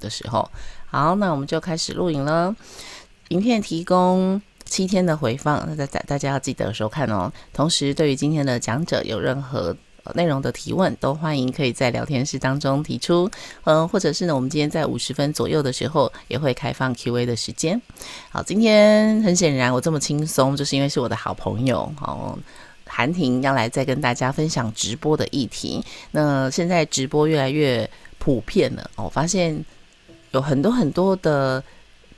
的时候。好，那我们就开始录影了。影片提供七天的回放，那大大家要记得收看哦。同时，对于今天的讲者有任何内容的提问，都欢迎可以在聊天室当中提出。嗯，或者是呢，我们今天在五十分左右的时候也会开放 Q&A 的时间。好，今天很显然我这么轻松，就是因为是我的好朋友哦，韩婷要来再跟大家分享直播的议题。那现在直播越来越普遍了，我发现。有很多很多的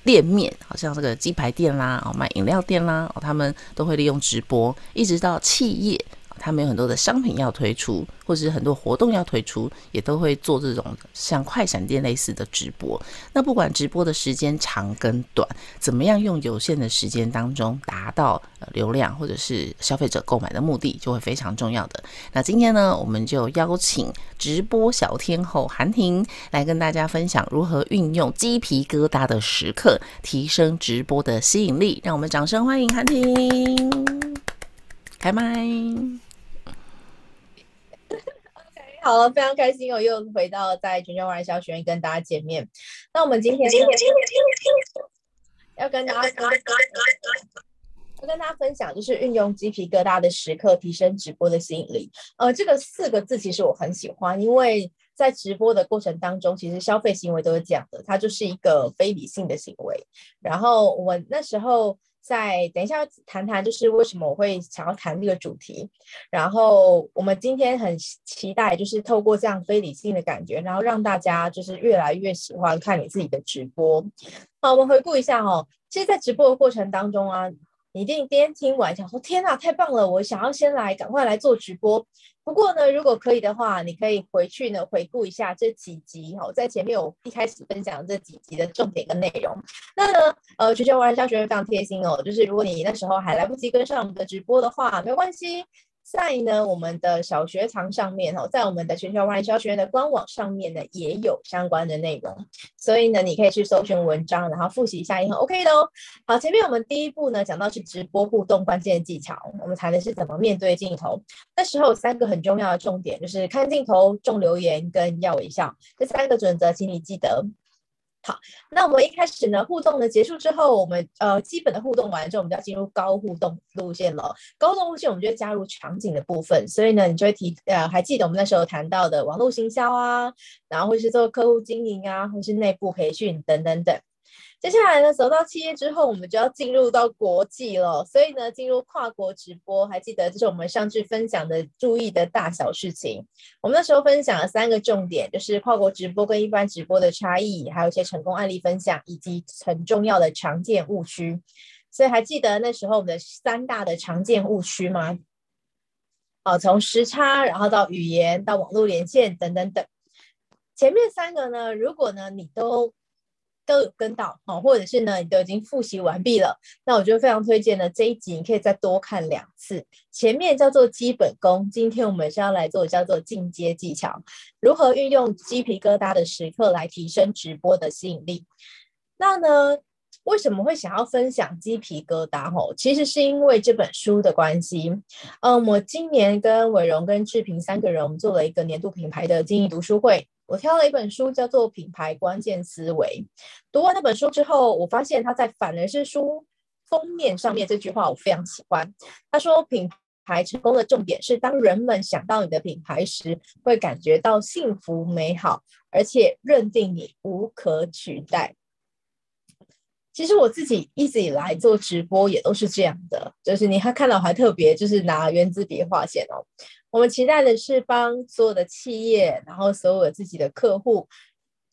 店面，好像这个鸡排店啦，哦，卖饮料店啦，哦，他们都会利用直播，一直到企业。他们有很多的商品要推出，或者是很多活动要推出，也都会做这种像快闪店类似的直播。那不管直播的时间长跟短，怎么样用有限的时间当中达到流量或者是消费者购买的目的，就会非常重要的。那今天呢，我们就邀请直播小天后韩婷来跟大家分享如何运用鸡皮疙瘩的时刻提升直播的吸引力。让我们掌声欢迎韩婷，开麦。好了，非常开心，我又回到在全球华人商学院跟大家见面。那我们今天要跟大家要跟大家分享，就是运用鸡皮疙瘩的时刻提升直播的吸引力。呃，这个四个字其实我很喜欢，因为在直播的过程当中，其实消费行为都是这样的，它就是一个非理性的行为。然后我那时候。在等一下谈谈，就是为什么我会想要谈这个主题。然后我们今天很期待，就是透过这样非理性的感觉，然后让大家就是越来越喜欢看你自己的直播。好，我们回顾一下哦，其实，在直播的过程当中啊。你一定今天听完想说天哪，太棒了！我想要先来赶快来做直播。不过呢，如果可以的话，你可以回去呢回顾一下这几集哦，在前面我一开始分享这几集的重点跟内容。那呢，呃，全球华人商学院非常贴心哦，就是如果你那时候还来不及跟上我们的直播的话，没关系。在呢，我们的小学堂上面哦，在我们的全球华人商学院的官网上面呢，也有相关的内容，所以呢，你可以去搜寻文章，然后复习一下也很 OK 的哦。好，前面我们第一步呢，讲到是直播互动关键技巧，我们谈的是怎么面对镜头。那时候有三个很重要的重点，就是看镜头、重留言跟要微笑，这三个准则，请你记得。好，那我们一开始呢，互动的结束之后，我们呃基本的互动完之后，我们就要进入高互动路线了。高互动路线，我们就会加入场景的部分，所以呢，你就会提呃，还记得我们那时候谈到的网络行销啊，然后或是做客户经营啊，或是内部培训等等等。接下来呢，走到七月之后，我们就要进入到国际了。所以呢，进入跨国直播，还记得这是我们上次分享的注意的大小事情。我们那时候分享了三个重点，就是跨国直播跟一般直播的差异，还有一些成功案例分享，以及很重要的常见误区。所以还记得那时候我们的三大的常见误区吗？哦，从时差，然后到语言，到网络连线等等等。前面三个呢，如果呢你都都有跟到哦，或者是呢，你都已经复习完毕了，那我就非常推荐呢这一集你可以再多看两次。前面叫做基本功，今天我们是要来做叫做进阶技巧，如何运用鸡皮疙瘩的时刻来提升直播的吸引力。那呢，为什么会想要分享鸡皮疙瘩？吼，其实是因为这本书的关系。嗯，我今年跟伟荣跟志平三个人，我们做了一个年度品牌的经营读书会。我挑了一本书，叫做《品牌关键思维》。读完那本书之后，我发现他在反而是书封面上面这句话，我非常喜欢。他说：“品牌成功的重点是，当人们想到你的品牌时，会感觉到幸福美好，而且认定你无可取代。”其实我自己一直以来做直播也都是这样的，就是你还看到还特别就是拿原子笔画线哦。我们期待的是帮所有的企业，然后所有自己的客户，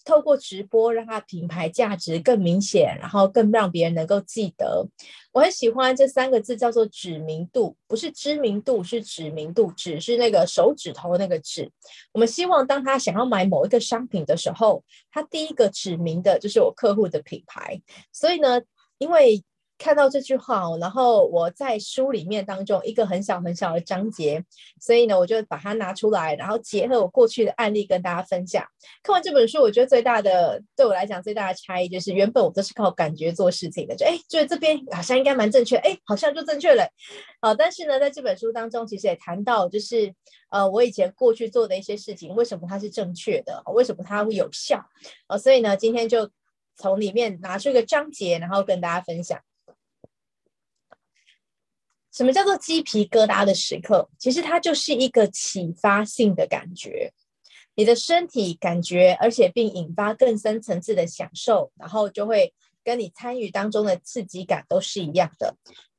透过直播让他品牌价值更明显，然后更让别人能够记得。我很喜欢这三个字，叫做指名度，不是知名度，是指名度，指是那个手指头那个指。我们希望当他想要买某一个商品的时候，他第一个指名的就是我客户的品牌。所以呢，因为看到这句话哦，然后我在书里面当中一个很小很小的章节，所以呢，我就把它拿出来，然后结合我过去的案例跟大家分享。看完这本书，我觉得最大的对我来讲最大的差异就是，原本我都是靠感觉做事情的，就哎，觉得这边好像应该蛮正确，哎，好像就正确了。好，但是呢，在这本书当中，其实也谈到，就是呃，我以前过去做的一些事情，为什么它是正确的？为什么它会有效？呃，所以呢，今天就从里面拿出一个章节，然后跟大家分享。什么叫做鸡皮疙瘩的时刻？其实它就是一个启发性的感觉，你的身体感觉，而且并引发更深层次的享受，然后就会跟你参与当中的刺激感都是一样的。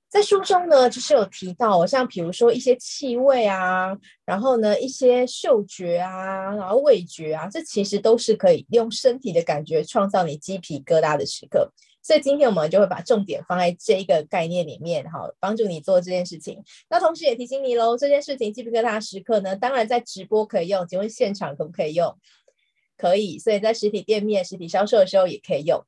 在书中呢，就是有提到，像比如说一些气味啊，然后呢一些嗅觉啊，然后味觉啊，这其实都是可以用身体的感觉创造你鸡皮疙瘩的时刻。所以今天我们就会把重点放在这一个概念里面，好，帮助你做这件事情。那同时也提醒你喽，这件事情鸡皮疙瘩时刻呢，当然在直播可以用，请问现场可不可以用？可以，所以在实体店面、实体销售的时候也可以用。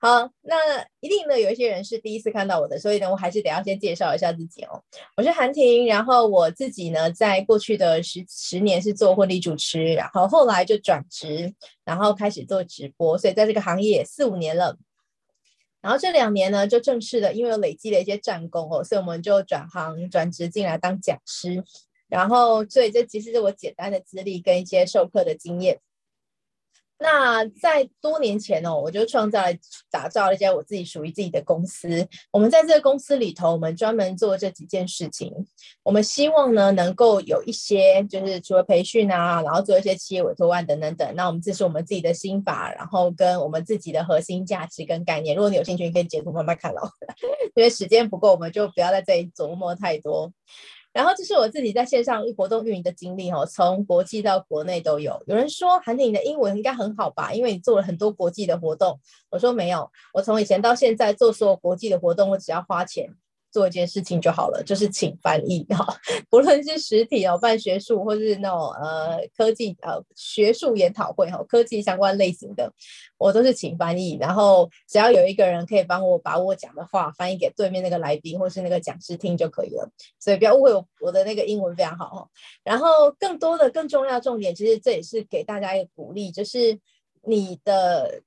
好，那一定呢，有一些人是第一次看到我的，所以呢，我还是得要先介绍一下自己哦。我是韩婷，然后我自己呢，在过去的十十年是做婚礼主持，然后后来就转职，然后开始做直播，所以在这个行业四五年了。然后这两年呢，就正式的，因为有累积了一些战功哦，所以我们就转行转职进来当讲师。然后，所以这其实是我简单的资历跟一些授课的经验。那在多年前哦，我就创造了、打造了一家我自己属于自己的公司。我们在这个公司里头，我们专门做这几件事情。我们希望呢，能够有一些，就是除了培训啊，然后做一些企业委托案等等等。那我们这是我们自己的心法，然后跟我们自己的核心价值跟概念。如果你有兴趣，可以截图慢慢看咯。因为时间不够，我们就不要在这里琢磨太多。然后这是我自己在线上活动运营的经历哦，从国际到国内都有。有人说韩婷你的英文应该很好吧？因为你做了很多国际的活动。我说没有，我从以前到现在做所有国际的活动，我只要花钱。做一件事情就好了，就是请翻译 哈，不论是实体哦，办学术或是那种呃科技呃学术研讨会哈，科技相关类型的，我都是请翻译，然后只要有一个人可以帮我把我讲的话翻译给对面那个来宾或是那个讲师听就可以了，所以不要误会我我的那个英文非常好哈。然后更多的更重要重点，其实这也是给大家一个鼓励，就是你的。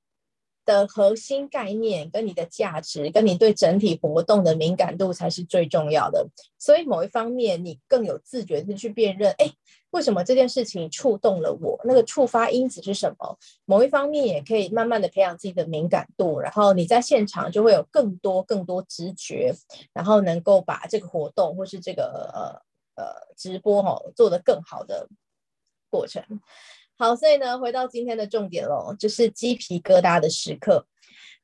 的核心概念跟你的价值，跟你对整体活动的敏感度才是最重要的。所以某一方面，你更有自觉的去辨认，哎，为什么这件事情触动了我？那个触发因子是什么？某一方面也可以慢慢的培养自己的敏感度，然后你在现场就会有更多更多直觉，然后能够把这个活动或是这个呃呃直播哈、哦、做得更好的过程。好，所以呢，回到今天的重点喽，就是鸡皮疙瘩的时刻，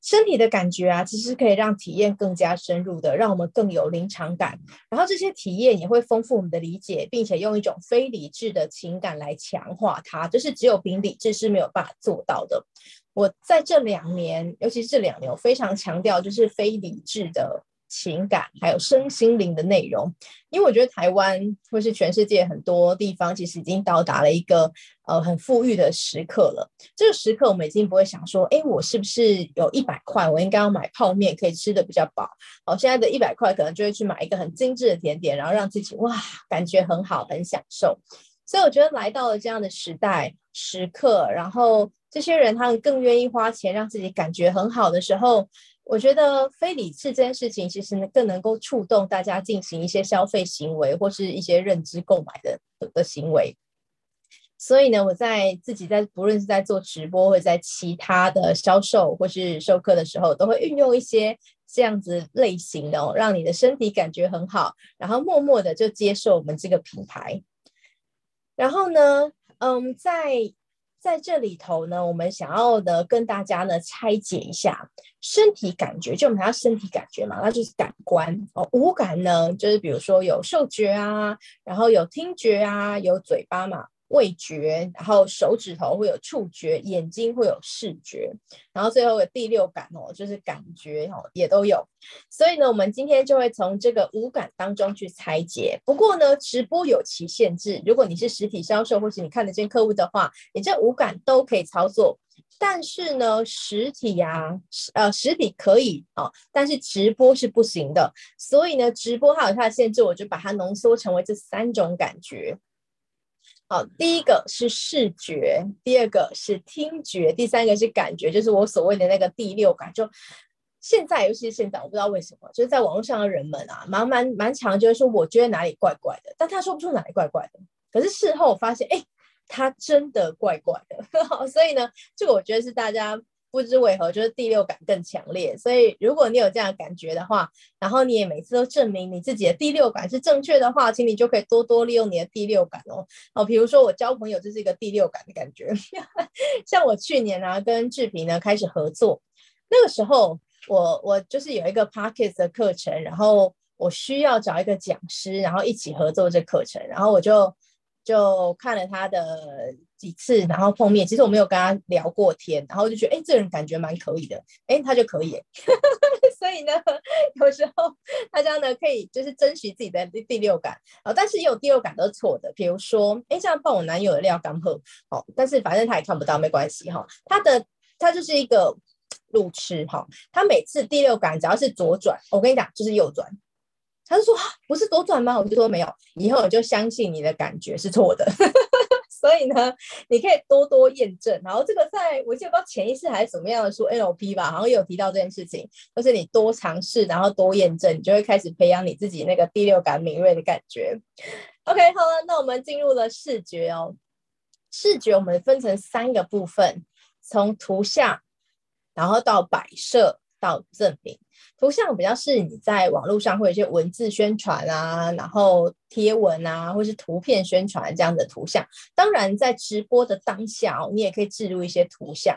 身体的感觉啊，其实可以让体验更加深入的，让我们更有临场感。然后这些体验也会丰富我们的理解，并且用一种非理智的情感来强化它，就是只有凭理智是没有办法做到的。我在这两年，尤其是这两年，我非常强调就是非理智的。情感还有身心灵的内容，因为我觉得台湾或是全世界很多地方，其实已经到达了一个呃很富裕的时刻了。这个时刻，我们已经不会想说，哎，我是不是有一百块，我应该要买泡面，可以吃得比较饱。好，现在的一百块可能就会去买一个很精致的甜点，然后让自己哇感觉很好，很享受。所以我觉得来到了这样的时代时刻，然后这些人他们更愿意花钱让自己感觉很好的时候。我觉得非理智这件事情，其实更能够触动大家进行一些消费行为，或是一些认知购买的的行为。所以呢，我在自己在不论是在做直播，或者在其他的销售或是授课的时候，都会运用一些这样子类型的哦，让你的身体感觉很好，然后默默的就接受我们这个品牌。然后呢，嗯，在。在这里头呢，我们想要呢跟大家呢拆解一下身体感觉，就我们讲身体感觉嘛，那就是感官哦。五感呢，就是比如说有嗅觉啊，然后有听觉啊，有嘴巴嘛。味觉，然后手指头会有触觉，眼睛会有视觉，然后最后的第六感哦，就是感觉哦，也都有。所以呢，我们今天就会从这个五感当中去拆解。不过呢，直播有其限制，如果你是实体销售或是你看得见客户的话，你这五感都可以操作。但是呢，实体呀、啊，呃，实体可以、哦，但是直播是不行的。所以呢，直播它有它的限制，我就把它浓缩成为这三种感觉。好，第一个是视觉，第二个是听觉，第三个是感觉，就是我所谓的那个第六感。就现在，尤其是现在，我不知道为什么，就是在网络上的人们啊，蛮蛮蛮常就是说，我觉得哪里怪怪的，但他说不出哪里怪怪的。可是事后我发现，哎。他真的怪怪的，所以呢，这个我觉得是大家不知为何，就是第六感更强烈。所以如果你有这样感觉的话，然后你也每次都证明你自己的第六感是正确的话，请你就可以多多利用你的第六感哦。哦，比如说我交朋友就是一个第六感的感觉。像我去年啊跟志平呢开始合作，那个时候我我就是有一个 Podcast 的课程，然后我需要找一个讲师，然后一起合作这课程，然后我就。就看了他的几次，然后碰面，其实我没有跟他聊过天，然后就觉得，哎，这人感觉蛮可以的，哎，他就可以，所以呢，有时候大家呢可以就是珍惜自己的第六感啊，但是也有第六感都是错的，比如说，哎，这样抱我男友的料刚好，但是反正他也看不到，没关系哈，他的他就是一个路痴哈，他每次第六感只要是左转，我跟你讲就是右转。他就说：“不是左转吗？”我就说：“没有。”以后我就相信你的感觉是错的。所以呢，你可以多多验证。然后这个在我记得不知道潜意识还是什么样的书 NLP 吧，好像有提到这件事情，就是你多尝试，然后多验证，你就会开始培养你自己那个第六感敏锐的感觉。OK，好了，那我们进入了视觉哦。视觉我们分成三个部分，从图像，然后到摆设，到赠品。图像比较是你在网络上会有一些文字宣传啊，然后贴文啊，或是图片宣传这样的图像。当然，在直播的当下哦，你也可以置入一些图像。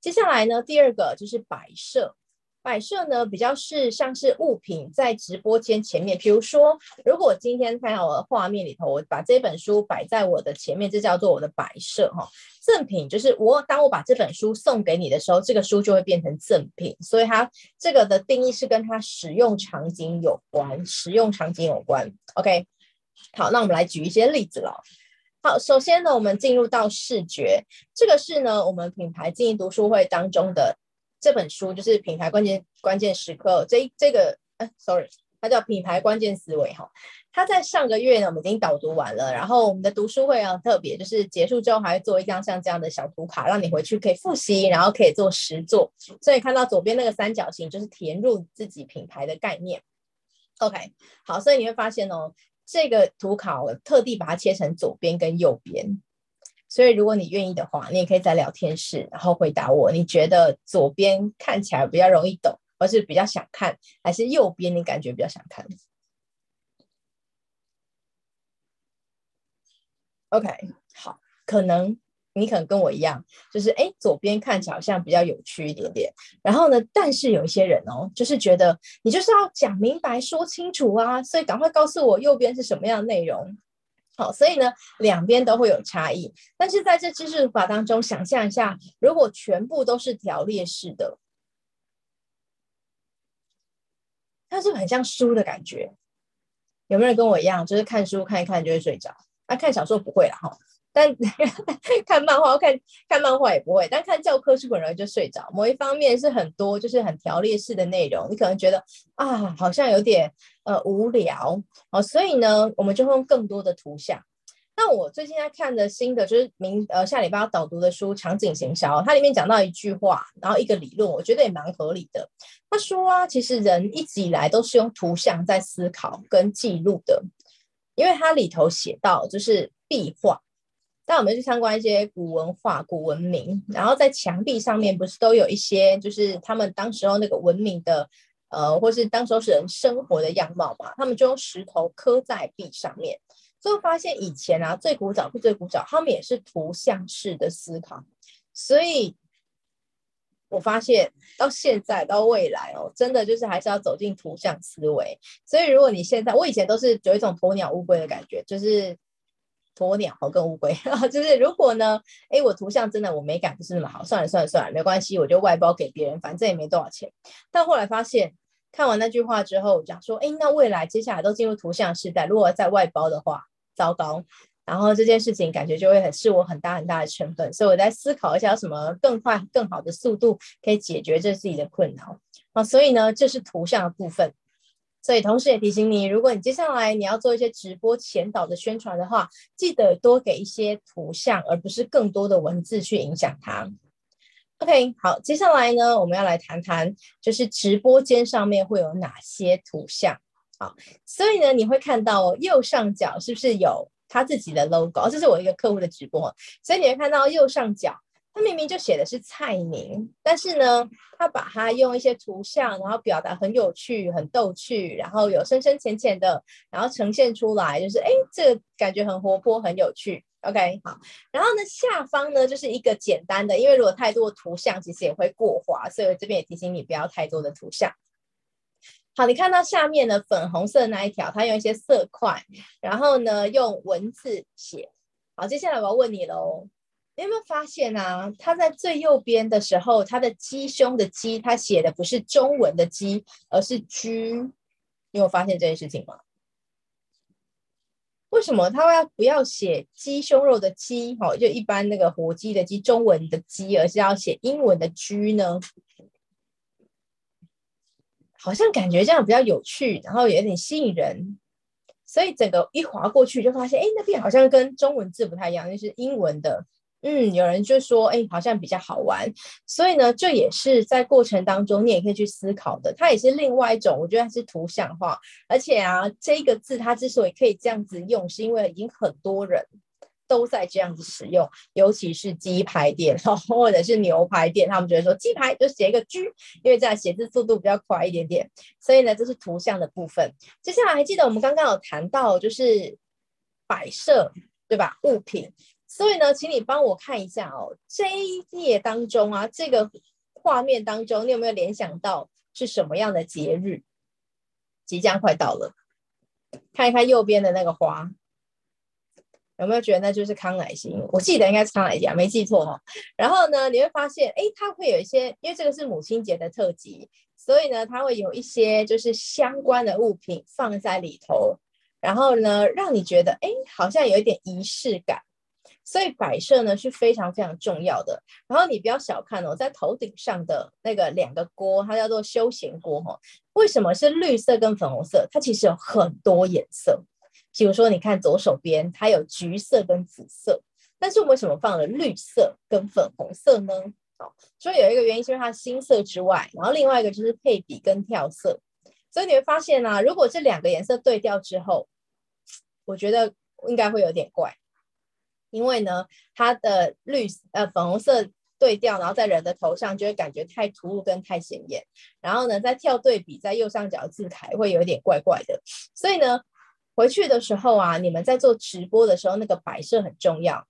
接下来呢，第二个就是摆设。摆设呢，比较是像是物品在直播间前面，比如说，如果今天看到我的画面里头，我把这本书摆在我的前面，这叫做我的摆设哈。赠品就是我当我把这本书送给你的时候，这个书就会变成赠品，所以它这个的定义是跟它使用场景有关，使用场景有关。OK，好，那我们来举一些例子了。好，首先呢，我们进入到视觉，这个是呢我们品牌经营读书会当中的。这本书就是品牌关键关键时刻，这这个哎，sorry，它叫品牌关键思维哈。它在上个月呢，我们已经导读完了，然后我们的读书会啊，特别就是结束之后还会做一张像这样的小图卡，让你回去可以复习，然后可以做实作。所以看到左边那个三角形，就是填入自己品牌的概念。OK，好，所以你会发现哦，这个图卡我特地把它切成左边跟右边。所以，如果你愿意的话，你也可以在聊天室，然后回答我。你觉得左边看起来比较容易懂，而是比较想看，还是右边你感觉比较想看？OK，好，可能你可能跟我一样，就是哎，左边看起来好像比较有趣一点点。然后呢，但是有一些人哦，就是觉得你就是要讲明白、说清楚啊，所以赶快告诉我右边是什么样的内容。好，所以呢，两边都会有差异。但是在这知识法当中，想象一下，如果全部都是条列式的，它是很像书的感觉？有没有人跟我一样，就是看书看一看就会睡着？那、啊、看小说不会了，哈。但 看漫画，看看漫画也不会，但看教科书很容易就睡着。某一方面是很多，就是很条列式的内容，你可能觉得啊，好像有点呃无聊哦。所以呢，我们就会用更多的图像。那我最近在看的新的就是明呃下礼拜要导读的书《场景行销》，它里面讲到一句话，然后一个理论，我觉得也蛮合理的。他说啊，其实人一直以来都是用图像在思考跟记录的，因为它里头写到就是壁画。那我们去参观一些古文化、古文明，然后在墙壁上面不是都有一些，就是他们当时候那个文明的，呃，或是当时候是人生活的样貌嘛？他们就用石头刻在壁上面，最后发现以前啊，最古早不最古早，他们也是图像式的思考。所以我发现到现在到未来哦，真的就是还是要走进图像思维。所以如果你现在，我以前都是有一种鸵鸟乌龟的感觉，就是。鸵鸟和跟乌龟，就是如果呢，哎，我图像真的我美感不是那么好，算了算了算了，没关系，我就外包给别人，反正也没多少钱。但后来发现，看完那句话之后，讲说，哎，那未来接下来都进入图像时代，如果再外包的话，糟糕，然后这件事情感觉就会很是我很大很大的成本，所以我在思考一下有什么更快更好的速度可以解决这自己的困扰啊。所以呢，这是图像的部分。所以同时也提醒你，如果你接下来你要做一些直播前导的宣传的话，记得多给一些图像，而不是更多的文字去影响它。OK，好，接下来呢，我们要来谈谈，就是直播间上面会有哪些图像。好，所以呢，你会看到右上角是不是有他自己的 logo？这是我一个客户的直播，所以你会看到右上角，他明明就写的是蔡宁，但是呢，他把它用一些图像，然后表达很有趣、很逗趣，然后有深深浅浅的，然后呈现出来，就是哎，这个感觉很活泼、很有趣。OK，好，然后呢，下方呢就是一个简单的，因为如果太多的图像，其实也会过滑，所以我这边也提醒你不要太多的图像。好，你看到下面的，粉红色那一条，它用一些色块，然后呢用文字写。好，接下来我要问你喽，你有没有发现啊？它在最右边的时候，它的鸡胸的鸡，它写的不是中文的鸡，而是居。你有发现这件事情吗？为什么他要不要写鸡胸肉的鸡？好，就一般那个火鸡的鸡，中文的鸡，而是要写英文的居呢？好像感觉这样比较有趣，然后有点吸引人，所以整个一划过去就发现，哎，那边好像跟中文字不太一样，就是英文的。嗯，有人就说，哎，好像比较好玩，所以呢，这也是在过程当中你也可以去思考的。它也是另外一种，我觉得它是图像化，而且啊，这个字它之所以可以这样子用，是因为已经很多人都在这样子使用，尤其是鸡排店 或者是牛排店，他们觉得说鸡排就写一个居，因为这样写字速度比较快一点点。所以呢，这是图像的部分。接下来还记得我们刚刚有谈到，就是摆设，对吧？物品。所以呢，请你帮我看一下哦，这一页当中啊，这个画面当中，你有没有联想到是什么样的节日？即将快到了，看一看右边的那个花，有没有觉得那就是康乃馨？我记得应该是康乃馨，没记错哦。然后呢，你会发现，哎，它会有一些，因为这个是母亲节的特辑，所以呢，它会有一些就是相关的物品放在里头，然后呢，让你觉得，哎，好像有一点仪式感。所以摆设呢是非常非常重要的。然后你不要小看哦，在头顶上的那个两个锅，它叫做休闲锅哈。为什么是绿色跟粉红色？它其实有很多颜色。比如说，你看左手边，它有橘色跟紫色。但是我们为什么放了绿色跟粉红色呢？哦，所以有一个原因是因为它新色之外，然后另外一个就是配比跟跳色。所以你会发现啊，如果这两个颜色对调之后，我觉得应该会有点怪。因为呢，它的绿呃粉红色对调，然后在人的头上就会感觉太突兀跟太显眼。然后呢，在跳对比，在右上角字台会有点怪怪的。所以呢，回去的时候啊，你们在做直播的时候，那个摆设很重要。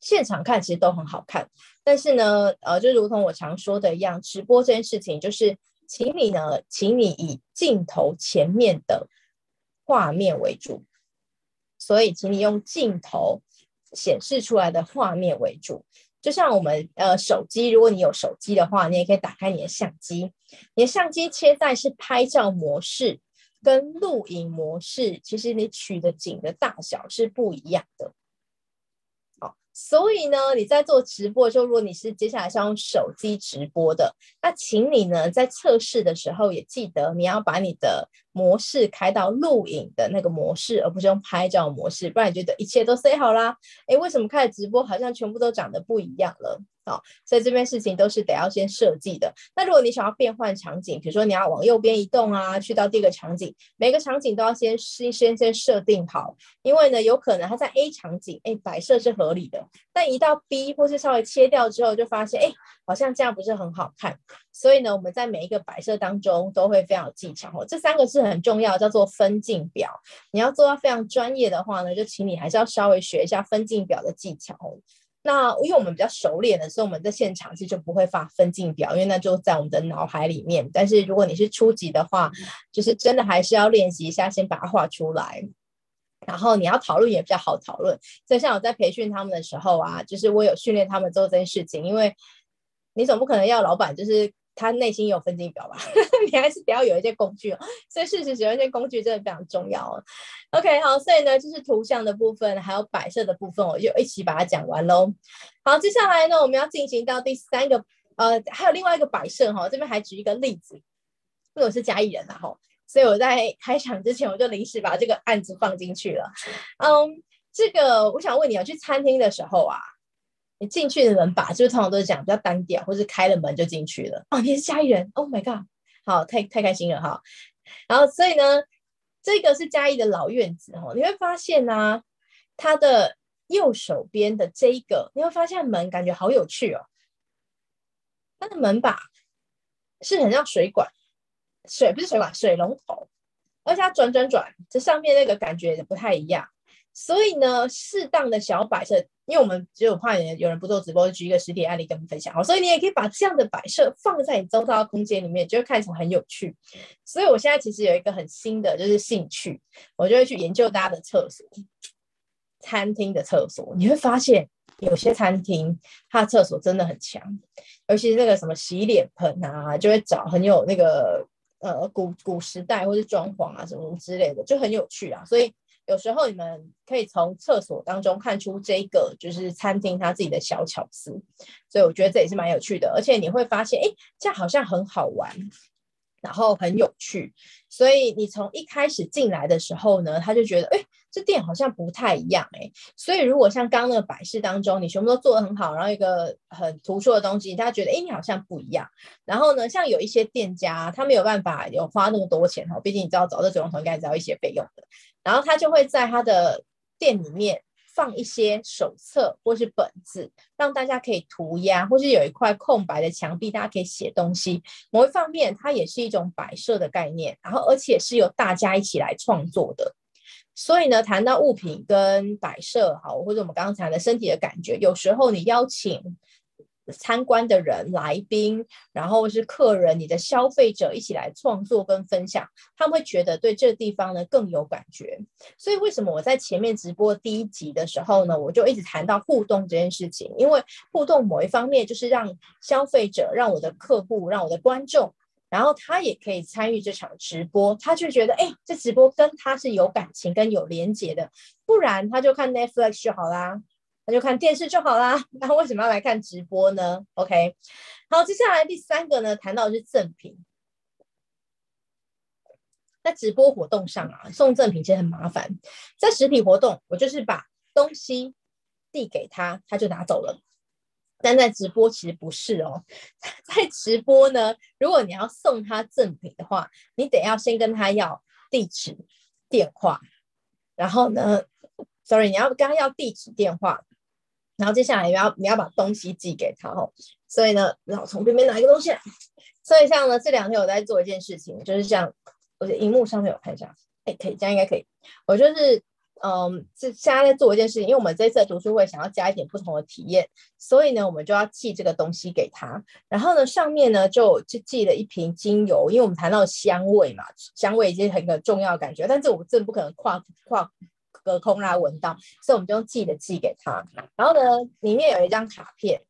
现场看其实都很好看，但是呢，呃，就如同我常说的一样，直播这件事情就是，请你呢，请你以镜头前面的画面为主。所以，请你用镜头。显示出来的画面为主，就像我们呃手机，如果你有手机的话，你也可以打开你的相机，你的相机切在是拍照模式跟录影模式，其实你取的景的大小是不一样的。所以呢，你在做直播的时候，如果你是接下来是用手机直播的，那请你呢在测试的时候也记得你要把你的模式开到录影的那个模式，而不是用拍照模式，不然你觉得一切都 say 好啦。诶，为什么开始直播好像全部都长得不一样了？好，所以这边事情都是得要先设计的。那如果你想要变换场景，比如说你要往右边移动啊，去到第二个场景，每个场景都要先先先先设定好，因为呢，有可能它在 A 场景，哎，摆设是合理的，但移到 B 或是稍微切掉之后，就发现，哎，好像这样不是很好看。所以呢，我们在每一个摆设当中都会非常有技巧哦。这三个是很重要，叫做分镜表。你要做到非常专业的话呢，就请你还是要稍微学一下分镜表的技巧哦。那因为我们比较熟练的，所以我们在现场其实就不会发分镜表，因为那就在我们的脑海里面。但是如果你是初级的话，就是真的还是要练习一下，先把它画出来。然后你要讨论也比较好讨论。就像我在培训他们的时候啊，就是我有训练他们做这件事情，因为你总不可能要老板就是他内心有分金表吧，你还是得要有一些工具哦。所以事实使用一些工具真的非常重要哦。OK，好，所以呢，就是图像的部分还有摆设的部分，我就一起把它讲完喽。好，接下来呢，我们要进行到第三个，呃，还有另外一个摆设哈，这边还举一个例子，因为我是嘉义人呐哈，所以我在 开场之前我就临时把这个案子放进去了。嗯，这个我想问你啊，去餐厅的时候啊。你进去的门把是不是通常都是讲比较单调，或是开了门就进去了？哦，你是嘉义人，Oh my god，好，太太开心了哈。然后所以呢，这个是嘉义的老院子哦，你会发现呢、啊，它的右手边的这一个，你会发现门感觉好有趣哦。它的门把是很像水管，水不是水管，水龙头，而且它转转转，这上面那个感觉也不太一样。所以呢，适当的小摆设，因为我们只有怕有人不做直播，就举一个实体案例跟我们分享。好，所以你也可以把这样的摆设放在你周遭的空间里面，就会看起来很有趣。所以我现在其实有一个很新的就是兴趣，我就会去研究大家的厕所，餐厅的厕所。你会发现有些餐厅它的厕所真的很强，尤其是那个什么洗脸盆啊，就会找很有那个呃古古时代或是装潢啊什么之类的，就很有趣啊。所以。有时候你们可以从厕所当中看出这个就是餐厅它自己的小巧思，所以我觉得这也是蛮有趣的，而且你会发现，哎，这样好像很好玩。然后很有趣，所以你从一开始进来的时候呢，他就觉得，哎，这店好像不太一样，哎，所以如果像刚刚那个摆饰当中，你全部都做得很好，然后一个很突出的东西，他觉得，哎，你好像不一样。然后呢，像有一些店家，他没有办法有花那么多钱哈，毕竟你知道找这水龙头应该是要一些费用的，然后他就会在他的店里面。放一些手册或是本子，让大家可以涂鸦，或是有一块空白的墙壁，大家可以写东西。某一方面，它也是一种摆设的概念，然后而且是由大家一起来创作的。所以呢，谈到物品跟摆设，好，或者我们刚才的身体的感觉，有时候你邀请。参观的人、来宾，然后是客人，你的消费者一起来创作跟分享，他们会觉得对这个地方呢更有感觉。所以为什么我在前面直播第一集的时候呢，我就一直谈到互动这件事情？因为互动某一方面就是让消费者、让我的客户、让我的观众，然后他也可以参与这场直播，他就觉得哎，这直播跟他是有感情跟有连结的，不然他就看 Netflix 就好啦。就看电视就好啦，那为什么要来看直播呢？OK，好，接下来第三个呢，谈到的是赠品。在直播活动上啊，送赠品其实很麻烦。在实体活动，我就是把东西递给他，他就拿走了。但在直播其实不是哦，在直播呢，如果你要送他赠品的话，你得要先跟他要地址、电话，然后呢，sorry，你要跟他要地址、电话。然后接下来你要你要把东西寄给他哦，所以呢，然后从边边拿一个东西。所以像呢，这两天我在做一件事情，就是像我的荧幕上面有看一下，哎，可以，这样应该可以。我就是嗯，是现在在做一件事情，因为我们这次读书会想要加一点不同的体验，所以呢，我们就要寄这个东西给他。然后呢，上面呢就就寄了一瓶精油，因为我们谈到香味嘛，香味已经很个重要的感觉，但是我真的不可能跨跨。隔空让他闻到，所以我们就用寄的寄给他。然后呢，里面有一张卡片，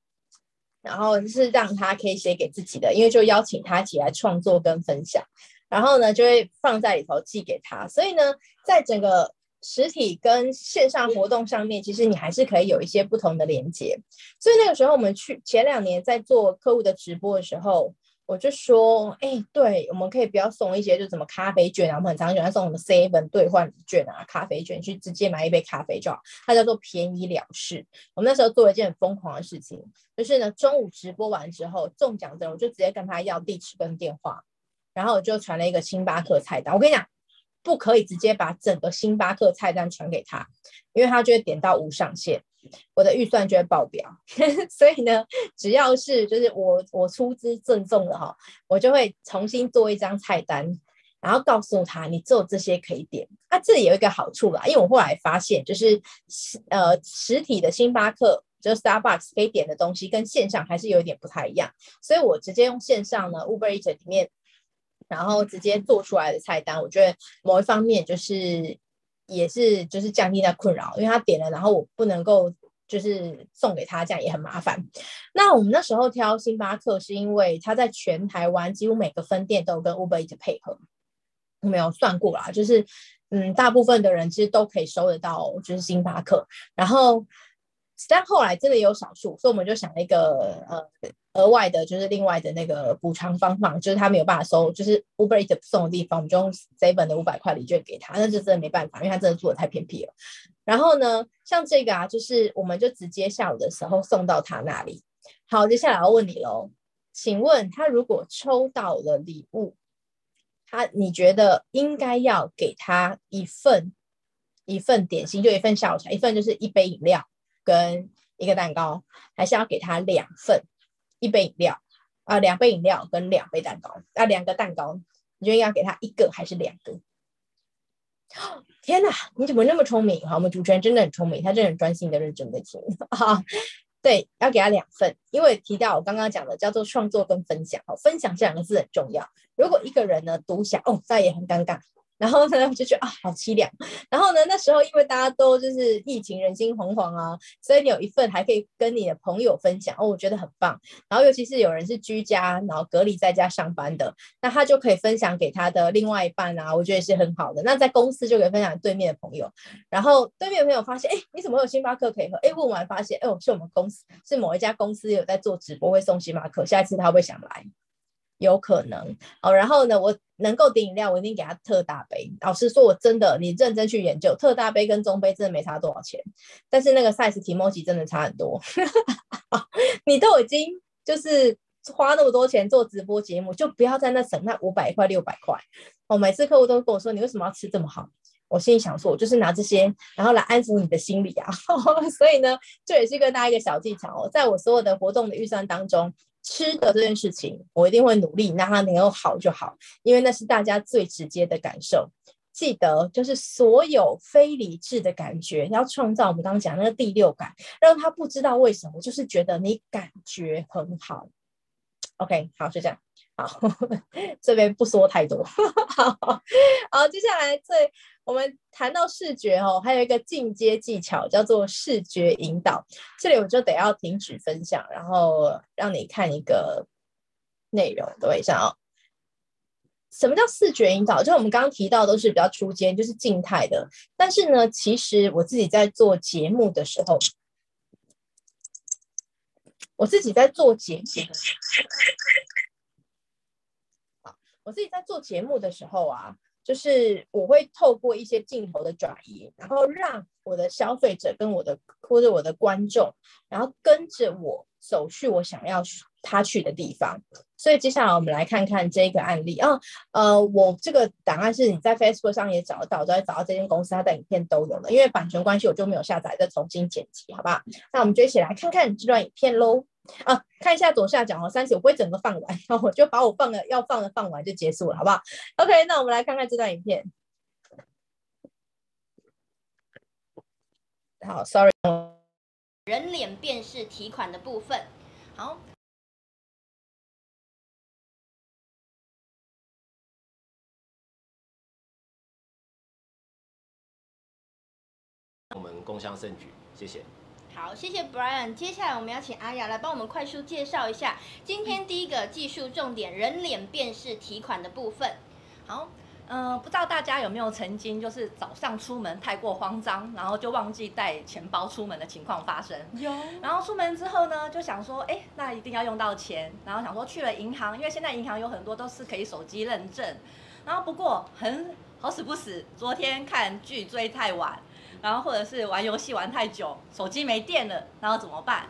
然后是让他可以写给自己的，因为就邀请他一起来创作跟分享。然后呢，就会放在里头寄给他。所以呢，在整个实体跟线上活动上面，其实你还是可以有一些不同的连接。所以那个时候，我们去前两年在做客户的直播的时候。我就说，哎、对，我们可以不要送一些，就什么咖啡券啊，我们很常喜欢送什么 seven 兑换券啊，咖啡券去直接买一杯咖啡就好，它叫做便宜了事。我们那时候做了一件很疯狂的事情，就是呢，中午直播完之后中奖的人，我就直接跟他要地址跟电话，然后我就传了一个星巴克菜单。我跟你讲，不可以直接把整个星巴克菜单传给他，因为他就会点到无上限。我的预算就会爆表，所以呢，只要是就是我我出资赠送的哈，我就会重新做一张菜单，然后告诉他你只有这些可以点。啊，这里有一个好处啦，因为我后来发现就是呃实体的星巴克就是 Starbucks 可以点的东西跟线上还是有一点不太一样，所以我直接用线上呢 Uber Eats 里面，然后直接做出来的菜单，我觉得某一方面就是。也是就是降低那困扰，因为他点了，然后我不能够就是送给他，这样也很麻烦。那我们那时候挑星巴克，是因为他在全台湾几乎每个分店都有跟 Uber Eats 配合。我没有算过啦，就是嗯，大部分的人其实都可以收得到，就是星巴克。然后，但后来真的有少数，所以我们就想了一个呃额外的，就是另外的那个补偿方法，就是他没有办法收，就是 Uber Eats 送的地方，我们就用 Seven 的五百块礼券给他，那就真的没办法，因为他真的住的太偏僻了。然后呢，像这个啊，就是我们就直接下午的时候送到他那里。好，接下来要问你喽，请问他如果抽到了礼物，他你觉得应该要给他一份一份点心，就一份下午茶，一份就是一杯饮料跟一个蛋糕，还是要给他两份，一杯饮料啊，两杯饮料跟两杯蛋糕啊，两个蛋糕，你觉得要给他一个还是两个？天哪，你怎么那么聪明？好，我们主持人真的很聪明，他真的很专心的认真的听。好，对，要给他两份，因为提到我刚刚讲的叫做创作跟分享。好，分享这两个字很重要。如果一个人呢独享，哦，那也很尴尬。然后呢，我就觉得啊，好凄凉。然后呢，那时候因为大家都就是疫情，人心惶惶啊，所以你有一份还可以跟你的朋友分享，哦，我觉得很棒。然后尤其是有人是居家，然后隔离在家上班的，那他就可以分享给他的另外一半啊，我觉得也是很好的。那在公司就可以分享对面的朋友，然后对面的朋友发现，哎，你怎么有星巴克可以喝？哎，问完发现，哎，是我们公司是某一家公司有在做直播，会送星巴克，下一次他会想来？有可能哦，然后呢，我能够点饮料，我一定给他特大杯。老实说，我真的，你认真去研究，特大杯跟中杯真的没差多少钱，但是那个 size Kimochi 真的差很多。你都已经就是花那么多钱做直播节目，就不要在那省那五百块六百块。哦，每次客户都跟我说，你为什么要吃这么好？我心里想说，我就是拿这些，然后来安抚你的心理啊。所以呢，这也是跟大家一个小技巧哦，在我所有的活动的预算当中。吃的这件事情，我一定会努力让它能够好就好，因为那是大家最直接的感受。记得，就是所有非理智的感觉，要创造我们刚刚讲那个第六感，让他不知道为什么，就是觉得你感觉很好。OK，好，就这样。好，这边不说太多。好，好，接下来最。我们谈到视觉哦，还有一个进阶技巧叫做视觉引导。这里我就得要停止分享，然后让你看一个内容。等一下哦，什么叫视觉引导？就我们刚刚提到都是比较初阶，就是静态的。但是呢，其实我自己在做节目的时候，我自己在做节目，我自己在做节目的时候啊。就是我会透过一些镜头的转移，然后让我的消费者跟我的或者我的观众，然后跟着我走去我想要他去的地方。所以接下来我们来看看这个案例啊，呃，我这个档案是你在 Facebook 上也找得到，都会找到这间公司它的影片都有了，因为版权关系我就没有下载，再重新剪辑，好不好？那我们就一起来看看这段影片喽。啊，看一下左下角哦，三十，我不会整个放完，然 后我就把我放的要放的放完就结束了，好不好？OK，那我们来看看这段影片。好，Sorry，人脸辨识提款的部分，好。我们共襄盛举，谢谢。好，谢谢 Brian。接下来我们要请阿雅来帮我们快速介绍一下今天第一个技术重点——人脸辨识提款的部分。好，嗯、呃，不知道大家有没有曾经就是早上出门太过慌张，然后就忘记带钱包出门的情况发生？有。然后出门之后呢，就想说，哎，那一定要用到钱，然后想说去了银行，因为现在银行有很多都是可以手机认证。然后不过很好死不死，昨天看剧追太晚。然后或者是玩游戏玩太久，手机没电了，然后怎么办？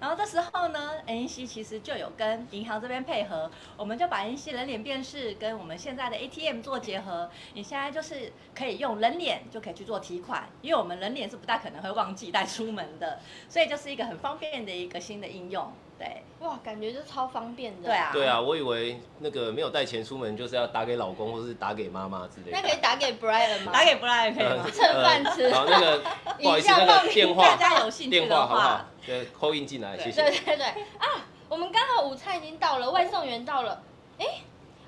然后这时候呢，ANC 其实就有跟银行这边配合，我们就把 ANC 人脸辨识跟我们现在的 ATM 做结合，你现在就是可以用人脸就可以去做提款，因为我们人脸是不大可能会忘记带出门的，所以就是一个很方便的一个新的应用。对，哇，感觉就超方便的。对啊，对啊，我以为那个没有带钱出门，就是要打给老公或是打给妈妈之类的。那可以打给 Brian 吗？打给 Brian 可以吗？蹭饭吃。好，那个 不好意思，那个电话，大家有兴趣的话，电话好不好？对，call in 进来，谢谢。对对对，啊，我们刚好午餐已经到了，外送员到了。哎，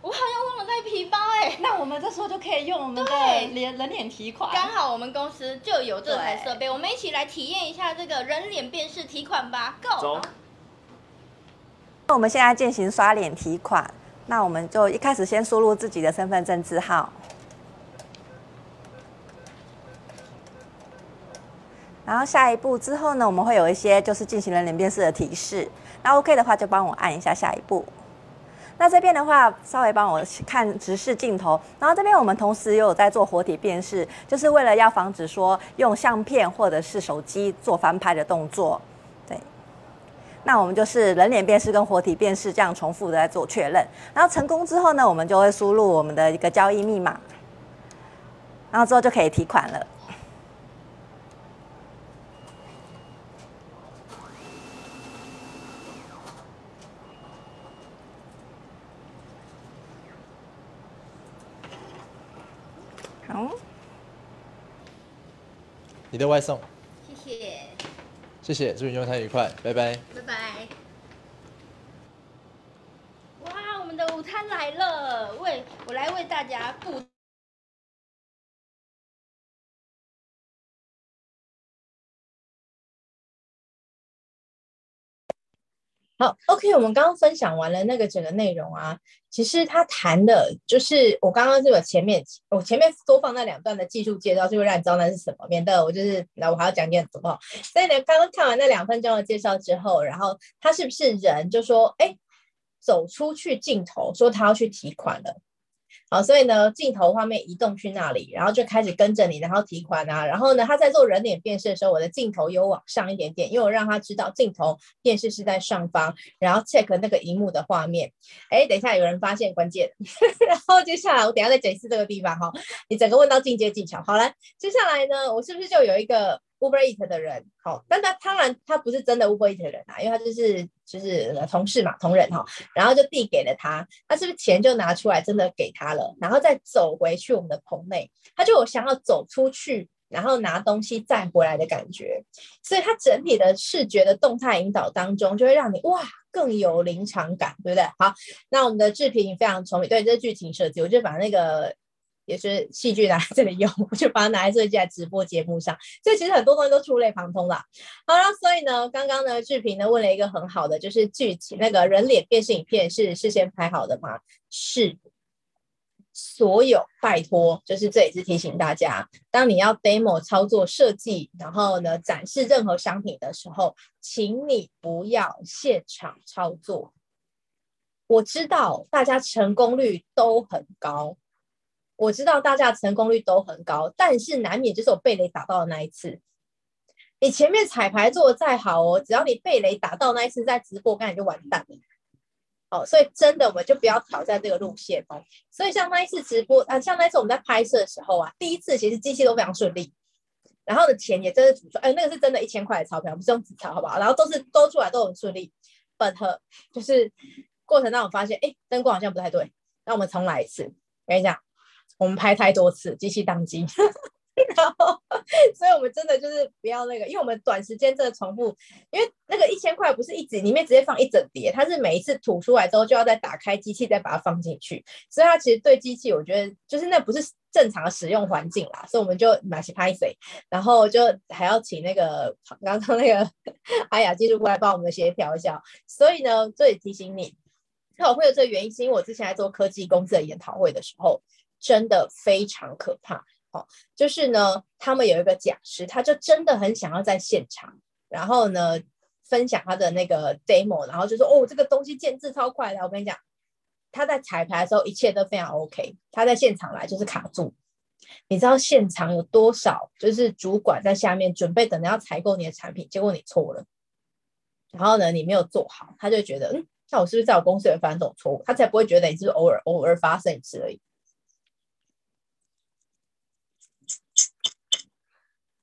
我好像忘了带皮包哎、欸，那我们这时候就可以用我们的脸人脸提款。刚好我们公司就有这台设备，我们一起来体验一下这个人脸辨识提款吧。Go！那我们现在进行刷脸提款，那我们就一开始先输入自己的身份证字号。然后下一步之后呢，我们会有一些就是进行人脸辨识的提示。那 OK 的话，就帮我按一下下一步。那这边的话，稍微帮我看直视镜头。然后这边我们同时也有在做活体辨识，就是为了要防止说用相片或者是手机做翻拍的动作。对。那我们就是人脸辨识跟活体辨识这样重复的在做确认。然后成功之后呢，我们就会输入我们的一个交易密码，然后之后就可以提款了。好，你的外送，谢谢，谢谢，祝你用餐愉快，拜拜。哇，我们的午餐来了，为我来为大家布。好，OK，我们刚刚分享完了那个整个内容啊，其实他谈的就是我刚刚这个前面，我前面多放那两段的技术介绍，就会让你知道那是什么，免得我就是那我还要讲点什么。所以呢，刚刚看完那两分钟的介绍之后，然后他是不是人就说，哎，走出去镜头，说他要去提款了。好，所以呢，镜头画面移动去那里，然后就开始跟着你，然后提款啊。然后呢，他在做人脸辨识的时候，我的镜头有往上一点点，因为我让他知道镜头辨识是在上方，然后 check 那个荧幕的画面。哎，等一下有人发现关键，然后接下来我等下再解释这个地方哈。你整个问到进阶技巧，好了，接下来呢，我是不是就有一个？Uber Eat 的人，好，但他当然他不是真的 Uber Eat 的人啊，因为他就是就是同事嘛，同仁哈，然后就递给了他，那是不是钱就拿出来真的给他了，然后再走回去我们的棚内，他就想要走出去，然后拿东西再回来的感觉，所以他整体的视觉的动态引导当中，就会让你哇更有临场感，对不对？好，那我们的志平非常聪明，对，这是剧情设计，我就把那个。也是戏剧拿来这里用，我就把它拿来设计在直播节目上。所以其实很多东西都触类旁通啦。好了，所以呢，刚刚呢，志平呢问了一个很好的，就是剧情那个人脸辨识影片是事先拍好的吗？是。所有拜托，就是这也是提醒大家，当你要 demo 操作设计，然后呢展示任何商品的时候，请你不要现场操作。我知道大家成功率都很高。我知道大家成功率都很高，但是难免就是我被雷打到的那一次。你前面彩排做的再好哦，只要你被雷打到那一次，在直播刚才就完蛋了。好，所以真的我们就不要挑战这个路线哦。所以像那一次直播啊，像那一次我们在拍摄的时候啊，第一次其实机器都非常顺利，然后的钱也真的，哎，那个是真的一千块的钞票，不是用纸钞，好不好？然后都是都出来都很顺利，but 就是过程当中发现，哎，灯光好像不太对，那我们重来一次，跟你讲。我们拍太多次，机器宕机，然后，所以我们真的就是不要那个，因为我们短时间这个重复，因为那个一千块不是一直里面直接放一整叠，它是每一次吐出来之后就要再打开机器再把它放进去，所以它其实对机器，我觉得就是那不是正常的使用环境啦，所以我们就买起拍水，然后就还要请那个刚刚那个阿雅技术过来帮我们协调一下，所以呢，这里提醒你，那我会有这个原因，是因为我之前在做科技公司的研讨会的时候。真的非常可怕，哦，就是呢，他们有一个讲师，他就真的很想要在现场，然后呢，分享他的那个 demo，然后就说，哦，这个东西建制超快的，我跟你讲，他在彩排的时候一切都非常 OK，他在现场来就是卡住，你知道现场有多少就是主管在下面准备等着要采购你的产品，结果你错了，然后呢，你没有做好，他就觉得，嗯，那我是不是在我公司也犯这种错误？他才不会觉得你，是偶尔偶尔发生一次而已。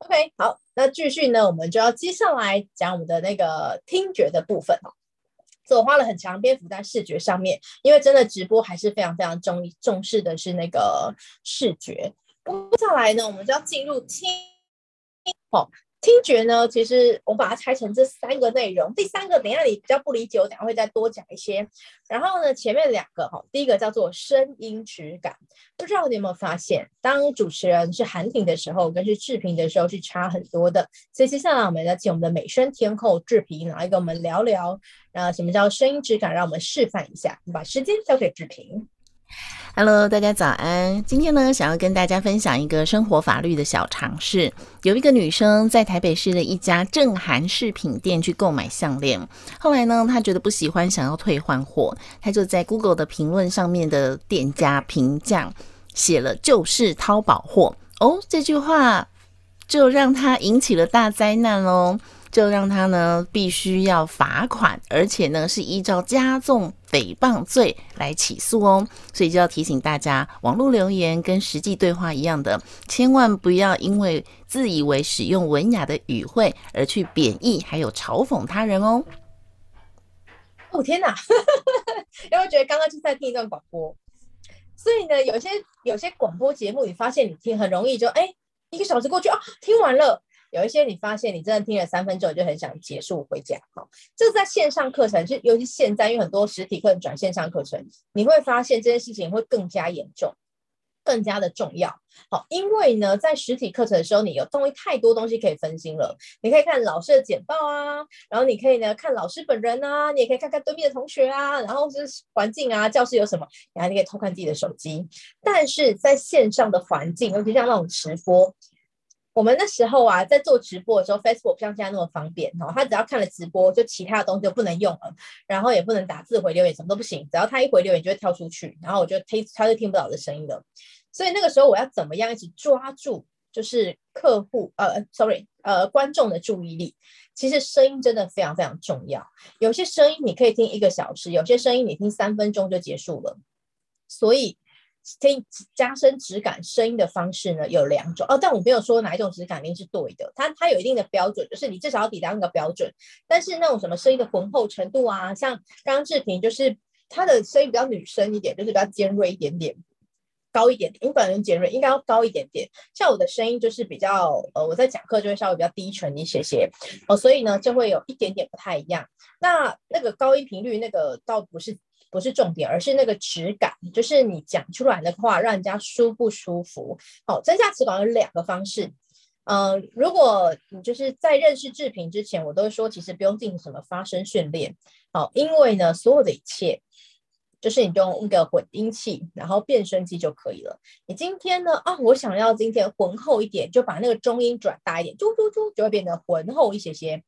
OK，好，那继续呢，我们就要接下来讲我们的那个听觉的部分哦。所以我花了很长篇幅在视觉上面，因为真的直播还是非常非常重重视的是那个视觉。接下来呢，我们就要进入听。哦，听觉呢，其实我把它拆成这三个内容。第三个，等下你比较不理解，我等下会再多讲一些。然后呢，前面两个哈，第一个叫做声音质感，不知道你有没有发现，当主持人是韩婷的时候，跟是志平的时候是差很多的。所以接下来我们要请我们的美声天后志平来跟我们聊聊，啊，什么叫声音质感？让我们示范一下。把时间交给志平。Hello，大家早安。今天呢，想要跟大家分享一个生活法律的小常识。有一个女生在台北市的一家正韩饰品店去购买项链，后来呢，她觉得不喜欢，想要退换货，她就在 Google 的评论上面的店家评价写了“就是淘宝货”哦，这句话就让她引起了大灾难喽。就让他呢必须要罚款，而且呢是依照加重诽谤罪来起诉哦。所以就要提醒大家，网络留言跟实际对话一样的，千万不要因为自以为使用文雅的语汇而去贬义还有嘲讽他人哦。哦天哪，因为觉得刚刚就在听一段广播，所以呢，有些有些广播节目，你发现你听很容易就哎一个小时过去啊，听完了。有一些你发现你真的听了三分钟，就很想结束回家。好，这是在线上课程，就尤其现在，因为很多实体课程转线上课程，你会发现这件事情会更加严重，更加的重要。好，因为呢，在实体课程的时候，你有东西太多东西可以分心了。你可以看老师的简报啊，然后你可以呢看老师本人啊，你也可以看看对面的同学啊，然后是环境啊，教室有什么，然后你可以偷看自己的手机。但是在线上的环境，尤其像那种直播。我们那时候啊，在做直播的时候，Facebook 不像现在那么方便哦。他只要看了直播，就其他的东西就不能用了，然后也不能打字回留言，什么都不行。只要他一回留言，就会跳出去，然后我就听，他就听不到我的声音了。所以那个时候，我要怎么样一直抓住，就是客户呃，sorry，呃，观众的注意力。其实声音真的非常非常重要。有些声音你可以听一个小时，有些声音你听三分钟就结束了。所以。可以加深质感声音的方式呢，有两种哦，但我没有说哪一种质感一定是对的，它它有一定的标准，就是你至少要抵达那个标准。但是那种什么声音的浑厚程度啊，像刚刚志平就是他的声音比较女生一点，就是比较尖锐一点点，高一点点。你本人尖锐应该要高一点点，像我的声音就是比较呃，我在讲课就会稍微比较低沉一些些哦，所以呢就会有一点点不太一样。那那个高音频率那个倒不是。不是重点，而是那个质感，就是你讲出来的话让人家舒不舒服。好，增加质感有两个方式。嗯、呃，如果你就是在认识志平之前，我都会说，其实不用进行什么发声训练。好，因为呢，所有的一切就是你用一个混音器，然后变声机就可以了。你今天呢，啊，我想要今天浑厚一点，就把那个中音转大一点，嘟嘟嘟，就会变得浑厚一些些。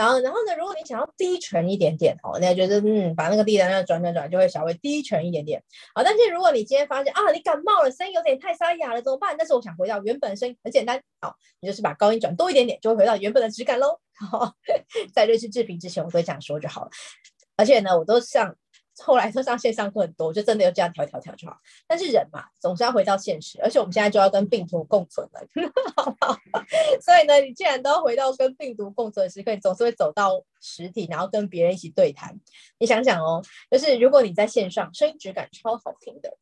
然后，然后呢？如果你想要低沉一点点哦，那就是嗯，把那个力量那转转转，就会稍微低沉一点点。好，但是如果你今天发现啊，你感冒了，声音有点太沙哑了，怎么办？但是我想回到原本的声音，很简单，好，你就是把高音转多一点点，就会回到原本的质感喽。好，在认识制品之前，我都会这样说就好了。而且呢，我都像。后来就上线上课很多，就真的要这样调调调就好。但是人嘛，总是要回到现实，而且我们现在就要跟病毒共存了，所以呢，你既然都要回到跟病毒共存的时刻，你总是会走到实体，然后跟别人一起对谈。你想想哦，就是如果你在线上声音质感超好听的，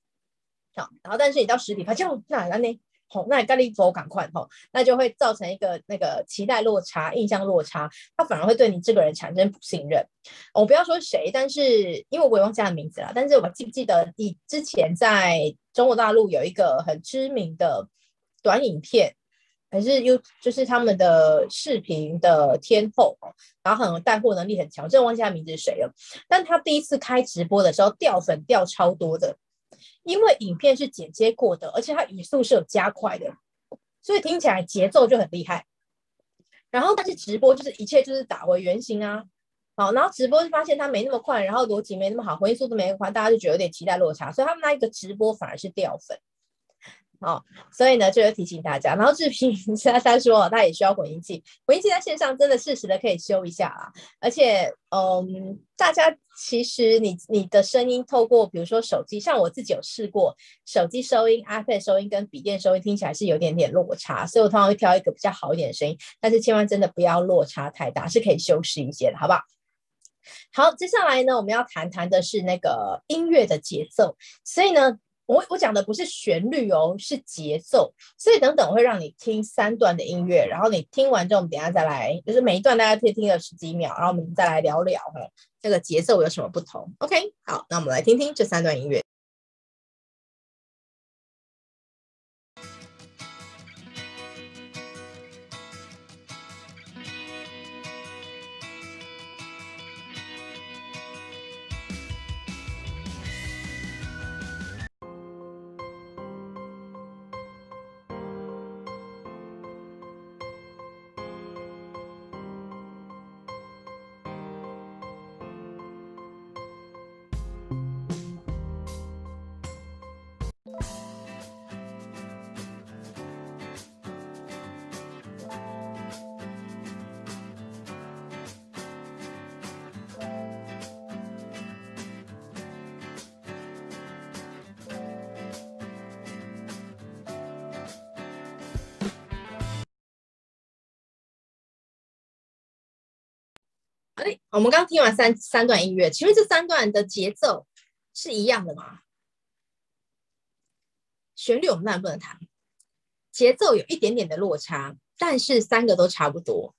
好，然后但是你到实体发现哦，那那呢？好，那你赶紧走，赶快吼，那就会造成一个那个期待落差、印象落差，他反而会对你这个人产生不信任。我不要说谁，但是因为我也忘记他的名字了，但是我记不记得你之前在中国大陆有一个很知名的短影片，还是 U，就是他们的视频的天后，然后很带货能力很强，真的忘记他名字是谁了。但他第一次开直播的时候，掉粉掉超多的。因为影片是剪接过的，而且它语速是有加快的，所以听起来节奏就很厉害。然后，但是直播就是一切就是打回原形啊，好，然后直播就发现它没那么快，然后逻辑没那么好，回应速度没那么快，大家就觉得有点期待落差，所以他们那一个直播反而是掉粉。好，所以呢，就要提醒大家。然后志平 现在他说，他也需要混音器，混音器在线上真的适时的可以修一下啊。而且，嗯，大家其实你你的声音透过比如说手机，像我自己有试过手机收音、iPad 收音跟笔电收音，听起来是有点点落差，所以我通常会挑一个比较好一点的声音。但是千万真的不要落差太大，是可以修饰一些的，好不好？好，接下来呢，我们要谈谈的是那个音乐的节奏，所以呢。我我讲的不是旋律哦，是节奏。所以等等我会让你听三段的音乐，然后你听完之后，我们等下再来，就是每一段大家可以听个十几秒，然后我们再来聊聊哈，这个节奏有什么不同？OK，好，那我们来听听这三段音乐。哎，我们刚听完三三段音乐，请问这三段的节奏是一样的吗？旋律我们当然不能谈，节奏有一点点的落差，但是三个都差不多，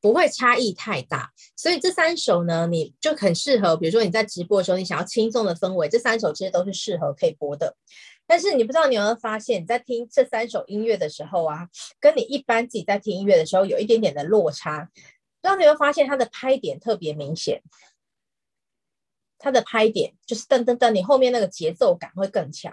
不会差异太大。所以这三首呢，你就很适合，比如说你在直播的时候，你想要轻松的氛围，这三首其实都是适合可以播的。但是你不知道你有没有发现，你在听这三首音乐的时候啊，跟你一般自己在听音乐的时候有一点点的落差。然后你会发现它的拍点特别明显。它的拍点就是噔噔噔，你后面那个节奏感会更强。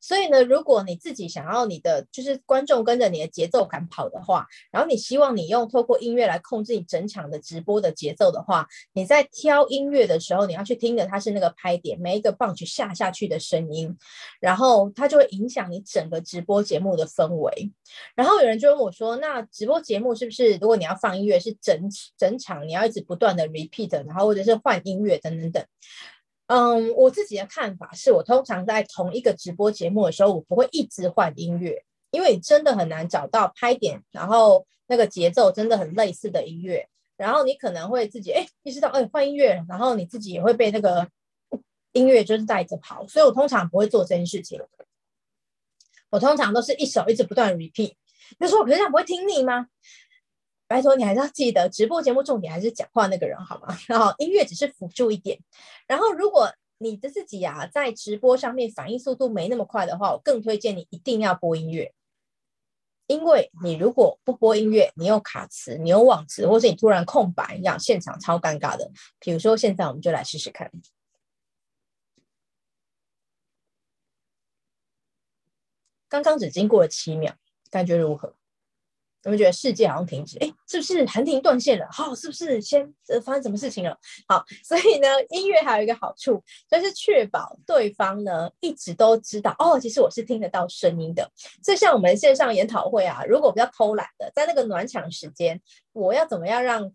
所以呢，如果你自己想要你的就是观众跟着你的节奏感跑的话，然后你希望你用透过音乐来控制你整场的直播的节奏的话，你在挑音乐的时候，你要去听的它是那个拍点，每一个棒去下下去的声音，然后它就会影响你整个直播节目的氛围。然后有人就问我说：“那直播节目是不是如果你要放音乐，是整整场你要一直不断的 repeat，然后或者是换音乐等等等？”嗯，我自己的看法是我通常在同一个直播节目的时候，我不会一直换音乐，因为真的很难找到拍点，然后那个节奏真的很类似的音乐，然后你可能会自己哎意识到哎换音乐，然后你自己也会被那个音乐就是带着跑，所以我通常不会做这件事情。我通常都是一首一直不断 repeat。你说可是这样不会听腻吗？拜托你还是要记得，直播节目重点还是讲话那个人，好吗？然后音乐只是辅助一点。然后如果你的自己啊，在直播上面反应速度没那么快的话，我更推荐你一定要播音乐。因为你如果不播音乐，你有卡词，你有忘词，或是你突然空白，这样现场超尴尬的。比如说现在我们就来试试看，刚刚只经过了七秒，感觉如何？我们觉得世界好像停止，哎，是不是韩婷断线了？好、哦，是不是先呃发生什么事情了？好，所以呢，音乐还有一个好处，就是确保对方呢一直都知道哦，其实我是听得到声音的。就像我们线上研讨会啊，如果比较偷懒的，在那个暖场时间，我要怎么样让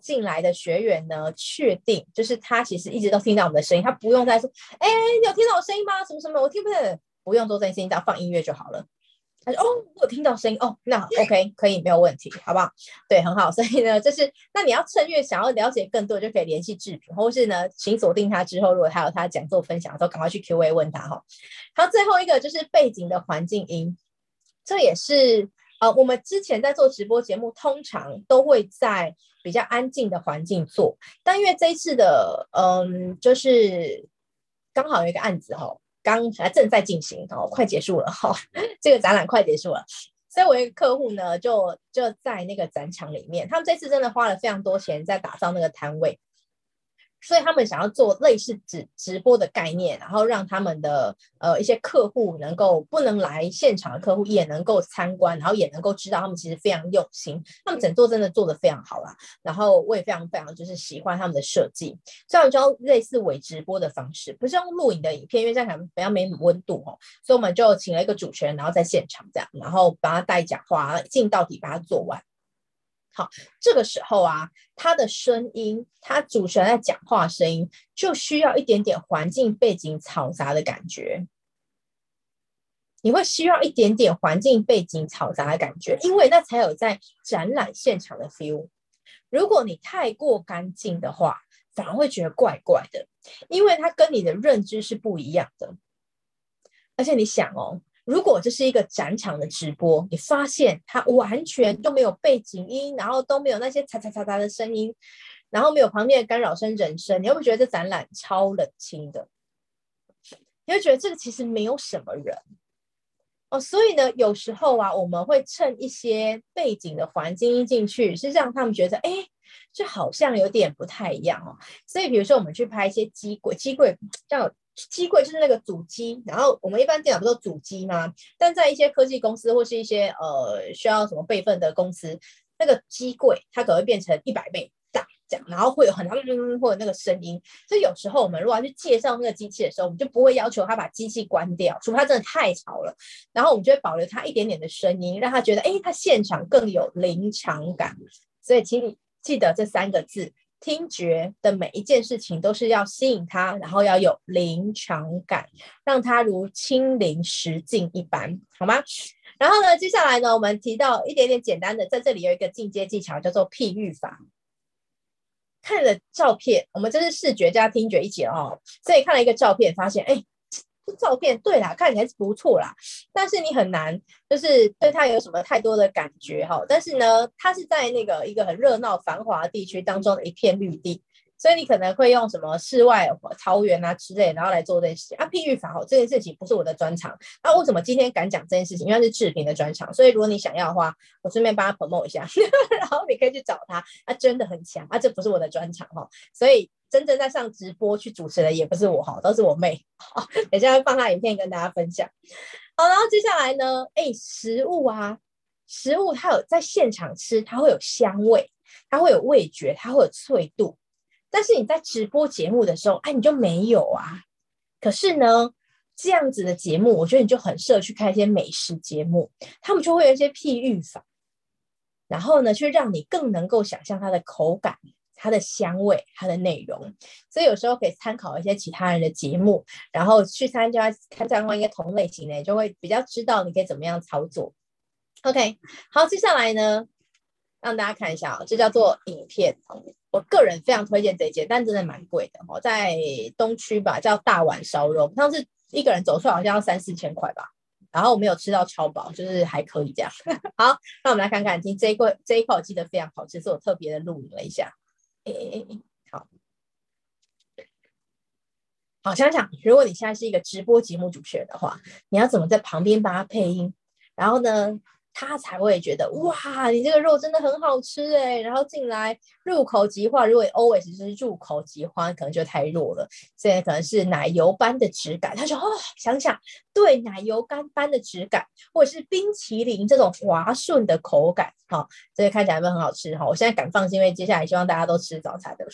进来的学员呢确定，就是他其实一直都听到我们的声音，他不用再说，哎，你有听到我声音吗？什么什么，我听不见，不用做这件事情，只要放音乐就好了。他说：“哦，我有听到声音哦，那 OK 可以没有问题，好不好？对，很好。所以呢，就是那你要趁月想要了解更多，就可以联系志平，或是呢，请锁定他之后，如果他有他讲座分享的时候，赶快去 Q&A 问他哈。好，最后一个就是背景的环境音，这也是呃，我们之前在做直播节目，通常都会在比较安静的环境做，但因为这一次的嗯，就是刚好有一个案子哈。”刚才正在进行哦，快结束了哈，这个展览快结束了，所以我一个客户呢，就就在那个展场里面，他们这次真的花了非常多钱在打造那个摊位。所以他们想要做类似直直播的概念，然后让他们的呃一些客户能够不能来现场的客户也能够参观，然后也能够知道他们其实非常用心，他们整座真的做得非常好啦。然后我也非常非常就是喜欢他们的设计，虽然说类似伪直播的方式，不是用录影的影片，因为这样比较没温度哦，所以我们就请了一个主持人，然后在现场这样，然后帮他带讲话，进到底把它做完。好，这个时候啊，他的声音，他主持人在讲话声音，就需要一点点环境背景嘈杂的感觉。你会需要一点点环境背景嘈杂的感觉，因为那才有在展览现场的 feel。如果你太过干净的话，反而会觉得怪怪的，因为它跟你的认知是不一样的。而且你想哦，如果这是一个展场的直播，你发现它完全都没有背景音，然后都没有那些嚓嚓嚓嚓的声音，然后没有旁边的干扰声、人声，你会不会觉得这展览超冷清的？你会觉得这个其实没有什么人哦。所以呢，有时候啊，我们会趁一些背景的环境音进去，是让他们觉得，哎，这好像有点不太一样哦。所以，比如说我们去拍一些机柜，机柜叫。机柜就是那个主机，然后我们一般电脑不都主机吗？但在一些科技公司或是一些呃需要什么备份的公司，那个机柜它可能会变成一百倍大这样，然后会有很大或者那个声音。所以有时候我们如果要去介绍那个机器的时候，我们就不会要求他把机器关掉，除非它真的太吵了。然后我们就会保留它一点点的声音，让他觉得哎，他现场更有临场感。所以请你记得这三个字。听觉的每一件事情都是要吸引他，然后要有临场感，让他如亲临实境一般，好吗？然后呢，接下来呢，我们提到一点点简单的，在这里有一个进阶技巧，叫做譬喻法。看了照片，我们这是视觉加听觉一起哦，所以看了一个照片，发现哎。照片对啦，看起来是不错啦，但是你很难就是对它有什么太多的感觉哈。但是呢，它是在那个一个很热闹繁华地区当中的一片绿地，所以你可能会用什么世外桃源啊之类，然后来做这件事情啊。譬喻法哈，这件事情不是我的专长。那为什么今天敢讲这件事情？因为是志平的专长，所以如果你想要的话，我顺便帮他 promote 一下，然后你可以去找他，他真的很强啊。这不是我的专长哈，所以。真正在上直播去主持的也不是我哈，都是我妹。好，等一下放她影片跟大家分享。好，然后接下来呢，哎，食物啊，食物它有在现场吃，它会有香味，它会有味觉，它会有脆度。但是你在直播节目的时候，哎，你就没有啊。可是呢，这样子的节目，我觉得你就很适合去看一些美食节目，他们就会有一些譬喻法，然后呢，去让你更能够想象它的口感。它的香味，它的内容，所以有时候可以参考一些其他人的节目，然后去参加参加过一个同类型的，就会比较知道你可以怎么样操作。OK，好，接下来呢，让大家看一下啊，这叫做影片。我个人非常推荐这一间，但真的蛮贵的哦，在东区吧，叫大碗烧肉，上次一个人走出来好像要三四千块吧，然后我没有吃到超饱，就是还可以这样。好，那我们来看看，今这一块这一块我记得非常好吃，是我特别的录影了一下。哎、欸，好，好想想，如果你现在是一个直播节目主持人的话，你要怎么在旁边帮他配音？然后呢，他才会觉得哇，你这个肉真的很好吃哎，然后进来入口即化。如果 always 是入口即化，可能就太弱了。现在可能是奶油般的质感。他说哦，想想对，奶油干般的质感，或者是冰淇淋这种滑顺的口感，好，这个看起来会很好吃哈。我现在敢放心，因为接下来希望大家都吃早餐的。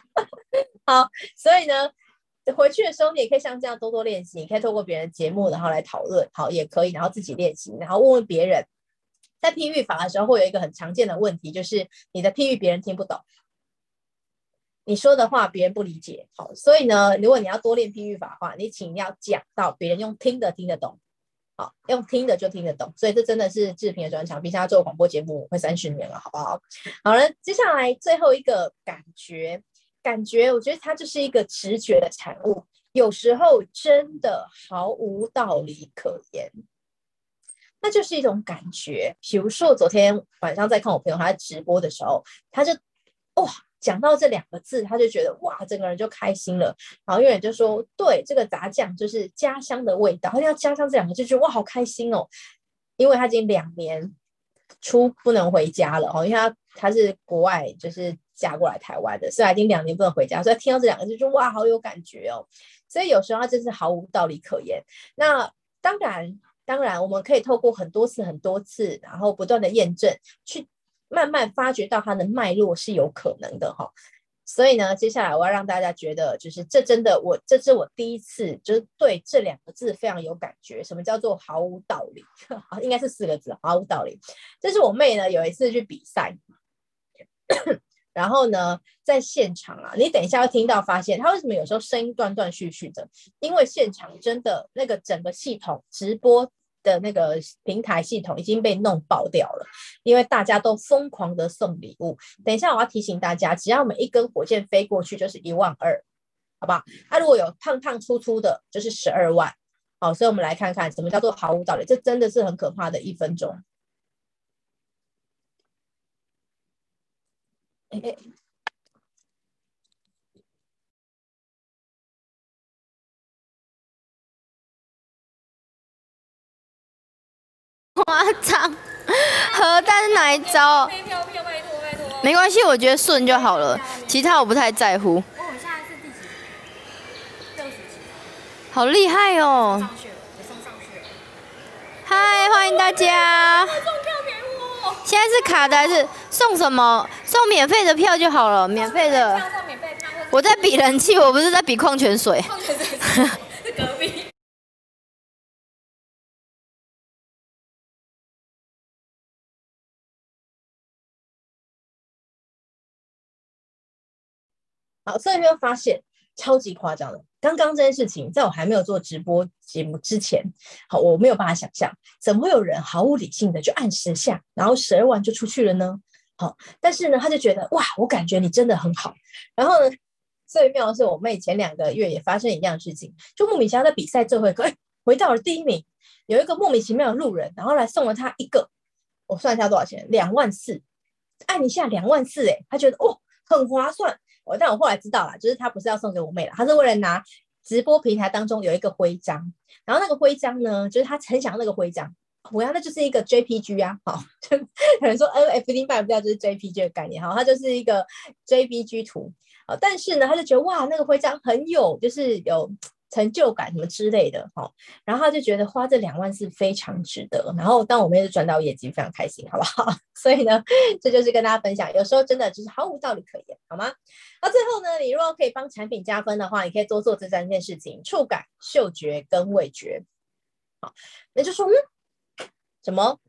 好，所以呢。回去的时候，你也可以像这样多多练习。你可以透过别人节目，然后来讨论，好，也可以，然后自己练习，然后问问别人。在譬喻法的时候，会有一个很常见的问题，就是你的譬喻别人听不懂，你说的话别人不理解。好，所以呢，如果你要多练譬喻法的话，你请要讲到别人用听的听得懂，好，用听的就听得懂。所以这真的是志平的专长，毕竟他做广播节目快三十年了，好不好？好了，接下来最后一个感觉。感觉，我觉得它就是一个直觉的产物，有时候真的毫无道理可言，那就是一种感觉。比如说，昨天晚上在看我朋友他在直播的时候，他就哇讲到这两个字，他就觉得哇，整个人就开心了。然后有人就说，对，这个炸酱就是家乡的味道，他要家乡这两个，就觉得哇，好开心哦，因为他已经两年出不能回家了哦，因为他他是国外，就是。嫁过来台湾的，虽然已经两年不能回家，所以听到这两个字就哇，好有感觉哦。所以有时候他真是毫无道理可言。那当然，当然我们可以透过很多次、很多次，然后不断的验证，去慢慢发掘到它的脉络是有可能的哈。所以呢，接下来我要让大家觉得，就是这真的，我这是我第一次，就是对这两个字非常有感觉。什么叫做毫无道理？应该是四个字，毫无道理。这是我妹呢，有一次去比赛。然后呢，在现场啊，你等一下会听到，发现他为什么有时候声音断断续续的？因为现场真的那个整个系统直播的那个平台系统已经被弄爆掉了，因为大家都疯狂的送礼物。等一下我要提醒大家，只要每一根火箭飞过去就是一万二，好不好？他、如果有胖胖粗粗的，就是十二万。好，所以我们来看看什么叫做毫无道理，这真的是很可怕的一分钟。夸张，核弹是哪一招？没关系，我觉得顺就好了，其他我不太在乎。好厉害哦！嗨，欢迎大家！现在是卡的还是送什么？送免费的票就好了，免费的。我在比人气，我不是在比矿泉水。好，所以没有发现超级夸张的。刚刚这件事情，在我还没有做直播节目之前，好，我没有办法想象，怎么会有人毫无理性的就按十下，然后十二万就出去了呢？好，但是呢，他就觉得哇，我感觉你真的很好。然后呢，最妙的是，我妹前两个月也发生一样事情，就莫名其妙在比赛最后一刻，哎，回到了第一名。有一个莫名其妙的路人，然后来送了他一个，我算一下多少钱，两万四，按一下两万四，哎，他觉得哦，很划算。我但我后来知道了，就是他不是要送给我妹了，他是为了拿直播平台当中有一个徽章，然后那个徽章呢，就是他很想要那个徽章，我要那就是一个 JPG 啊，好，就有人说 NFT 卖不掉就是 JPG 的概念，哈，它就是一个 JPG 图，好，但是呢，他就觉得哇，那个徽章很有，就是有。成就感什么之类的，哈，然后他就觉得花这两万是非常值得。然后当我们也是赚到业绩，非常开心，好不好？所以呢，这就是跟大家分享，有时候真的就是毫无道理可言，好吗？那最后呢，你如果可以帮产品加分的话，你可以多做这三件事情：触感、嗅觉跟味觉。好，那就说，嗯，什么？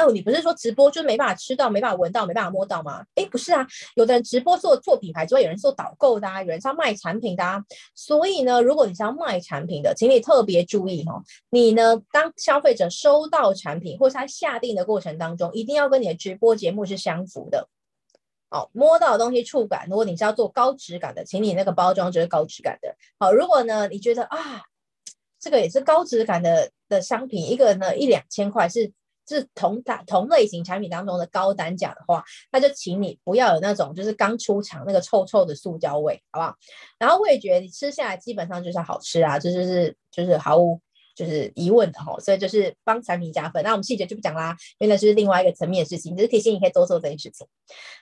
哦，你不是说直播就没办法吃到、没办法闻到、没办法摸到吗？诶，不是啊，有的人直播做做品牌之外，有人做导购的啊，有人是要卖产品的啊。所以呢，如果你是要卖产品的，请你特别注意哦。你呢，当消费者收到产品或是他下定的过程当中，一定要跟你的直播节目是相符的。哦，摸到的东西触感，如果你是要做高质感的，请你那个包装就是高质感的。好，如果呢，你觉得啊，这个也是高质感的的商品，一个呢一两千块是。是同大同类型产品当中的高单价的话，那就请你不要有那种就是刚出厂那个臭臭的塑胶味，好不好？然后味觉你吃下来基本上就是好吃啊，这就是就是毫无就是疑问的哈，所以就是帮产品加分。那我们细节就不讲啦，因为那是另外一个层面的事情，只是提醒你可以多做这件事情。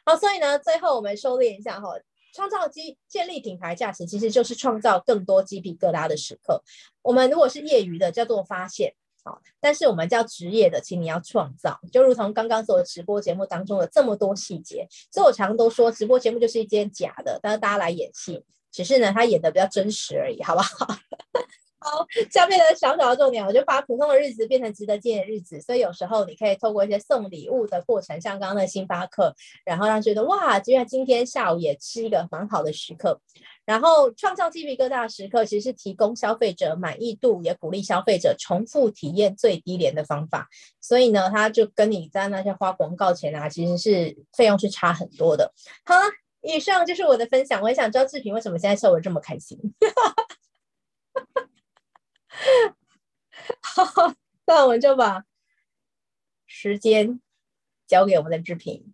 好，所以呢，最后我们收敛一下哈，创造机建立品牌价值，其实就是创造更多鸡皮疙瘩的时刻。我们如果是业余的，叫做发现。但是我们叫职业的，请你要创造，就如同刚刚所有直播节目当中的这么多细节。所以我常常都说，直播节目就是一件假的，但是大家来演戏，只是呢，他演的比较真实而已，好不好？好，下面的小小的重点，我就把普通的日子变成值得纪念的日子。所以有时候你可以透过一些送礼物的过程，像刚刚的星巴克，然后让觉得哇，居然今天下午也是一个蛮好的时刻。然后创造鸡皮疙瘩时刻，其实是提供消费者满意度，也鼓励消费者重复体验最低廉的方法。所以呢，他就跟你在那些花广告钱啊，其实是费用是差很多的。好了，以上就是我的分享。我也想知道志平为什么现在笑得这么开心。好，那我们就把时间交给我们的志平。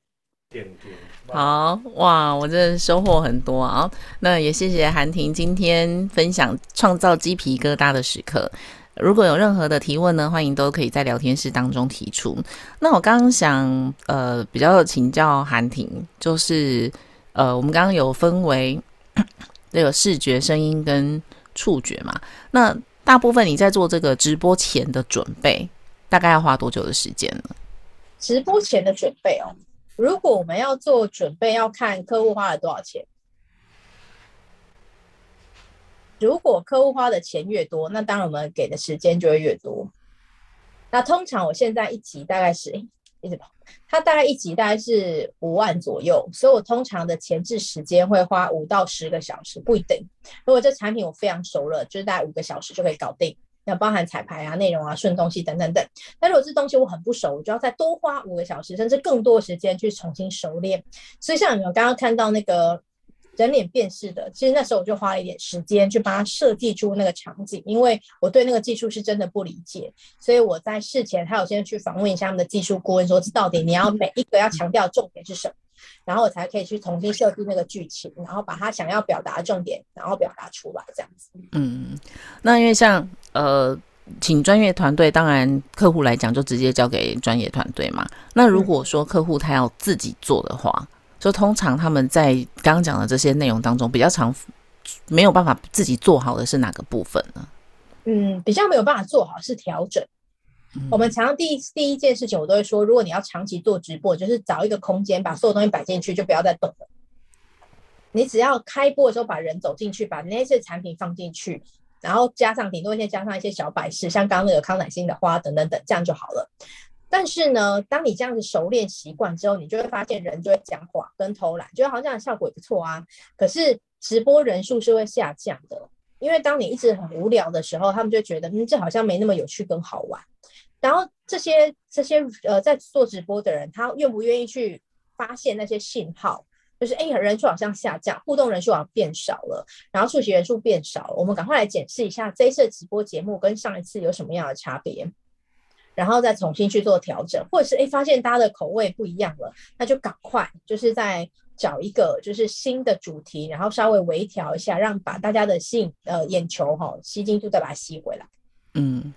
好哇，我真的收获很多啊！那也谢谢韩婷今天分享创造鸡皮疙瘩的时刻。如果有任何的提问呢，欢迎都可以在聊天室当中提出。那我刚刚想呃比较请教韩婷，就是呃我们刚刚有分为 这个视觉、声音跟触觉嘛？那大部分你在做这个直播前的准备，大概要花多久的时间呢？直播前的准备哦。如果我们要做准备，要看客户花了多少钱。如果客户花的钱越多，那当然我们给的时间就会越多。那通常我现在一集大概是，一直跑，它大概一集大概是五万左右，所以我通常的前置时间会花五到十个小时，不一定。如果这产品我非常熟了，就是大概五个小时就可以搞定。要包含彩排啊、内容啊、顺东西等等等。那如果这东西我很不熟，我就要再多花五个小时，甚至更多时间去重新熟练。所以像你们刚刚看到那个人脸辨识的，其实那时候我就花了一点时间去帮他设计出那个场景，因为我对那个技术是真的不理解，所以我在事前还有先去访问一下他们的技术顾问，说这到底你要每一个要强调重点是什么，然后我才可以去重新设计那个剧情，然后把他想要表达的重点，然后表达出来这样子。嗯，那因为像呃，请专业团队，当然客户来讲就直接交给专业团队嘛。那如果说客户他要自己做的话，嗯就通常他们在刚刚讲的这些内容当中，比较常没有办法自己做好的是哪个部分呢？嗯，比较没有办法做好是调整。嗯、我们常常第一第一件事情，我都会说，如果你要长期做直播，就是找一个空间，把所有东西摆进去，就不要再动了。你只要开播的时候，把人走进去，把那些产品放进去，然后加上顶多先加上一些小摆饰，像刚刚那个康乃馨的花等等等，这样就好了。但是呢，当你这样子熟练习惯之后，你就会发现人就会讲话跟偷懒，觉得好像效果也不错啊。可是直播人数是会下降的，因为当你一直很无聊的时候，他们就觉得嗯，这好像没那么有趣跟好玩。然后这些这些呃在做直播的人，他愿不愿意去发现那些信号？就是哎，人数好像下降，互动人数好像变少了，然后出席人数变少了。我们赶快来检视一下这一次的直播节目跟上一次有什么样的差别。然后再重新去做调整，或者是诶发现大家的口味不一样了，那就赶快就是再找一个就是新的主题，然后稍微微调一下，让把大家的吸引呃眼球哈吸进去，再把它吸回来。嗯，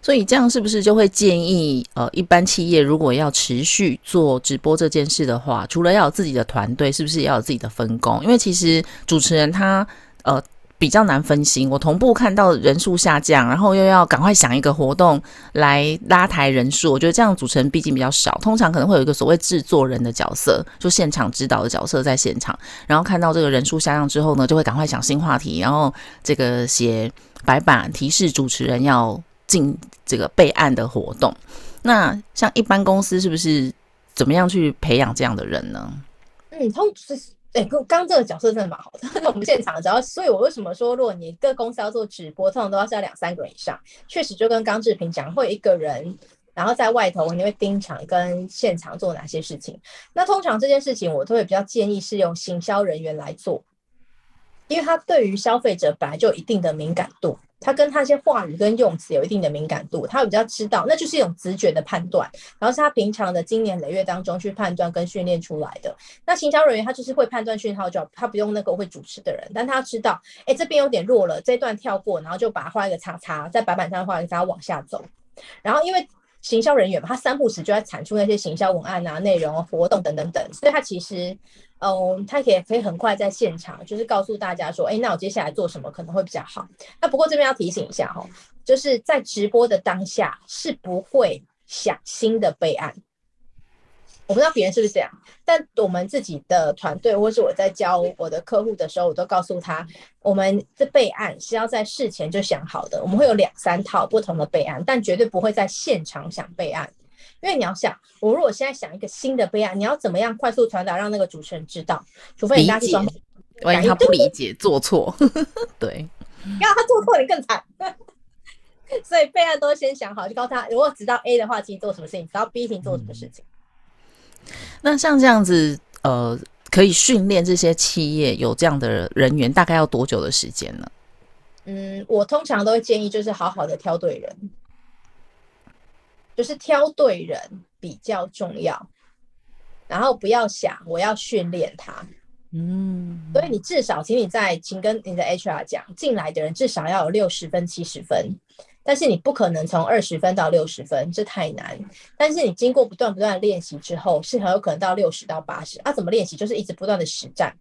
所以这样是不是就会建议呃一般企业如果要持续做直播这件事的话，除了要有自己的团队，是不是也要有自己的分工？因为其实主持人他呃。比较难分心，我同步看到人数下降，然后又要赶快想一个活动来拉抬人数。我觉得这样主持人毕竟比较少，通常可能会有一个所谓制作人的角色，就现场指导的角色在现场，然后看到这个人数下降之后呢，就会赶快想新话题，然后这个写白板提示主持人要进这个备案的活动。那像一般公司是不是怎么样去培养这样的人呢？嗯，通是。哎，刚刚这个角色真的蛮好的。我们现场，只要，所以我为什么说，如果你一个公司要做直播，通常都要是要两三个人以上。确实，就跟刚志平讲，会有一个人，然后在外头，你会盯场跟现场做哪些事情。那通常这件事情，我都会比较建议是用行销人员来做，因为他对于消费者本来就一定的敏感度。他跟他一些话语跟用词有一定的敏感度，他比较知道，那就是一种直觉的判断，然后是他平常的经年累月当中去判断跟训练出来的。那行销人员他就是会判断讯号，就他不用那个会主持的人，但他知道，哎，这边有点弱了，这段跳过，然后就把它画一个叉叉，在白板上画一个叉，往下走。然后因为行销人员嘛，他三不时就要产出那些行销文案啊、内容、活动等等等，所以他其实。嗯，他也可以很快在现场，就是告诉大家说，哎，那我接下来做什么可能会比较好。那不过这边要提醒一下哈，就是在直播的当下是不会想新的备案。我不知道别人是不是这样，但我们自己的团队或是我在教我的客户的时候，我都告诉他，我们的备案是要在事前就想好的。我们会有两三套不同的备案，但绝对不会在现场想备案。因为你要想，我如果现在想一个新的备案，你要怎么样快速传达让那个主持人知道？除非你大家是双，万一他不理解做错，对，要他做错你更惨。所以备案都先想好，就告诉他，如果知道 A 的话，请做什么事情；知道 B，请做什么事情。嗯。那像这样子，呃，可以训练这些企业有这样的人员，大概要多久的时间呢？嗯，我通常都会建议，就是好好的挑对人。就是挑对人比较重要，然后不要想我要训练他，嗯，所以你至少，请你在，请跟你的 HR 讲，进来的人至少要有六十分、七十分，但是你不可能从二十分到六十分，这太难。但是你经过不断不断的练习之后，是很有可能到六十到八十。啊，怎么练习？就是一直不断的实战。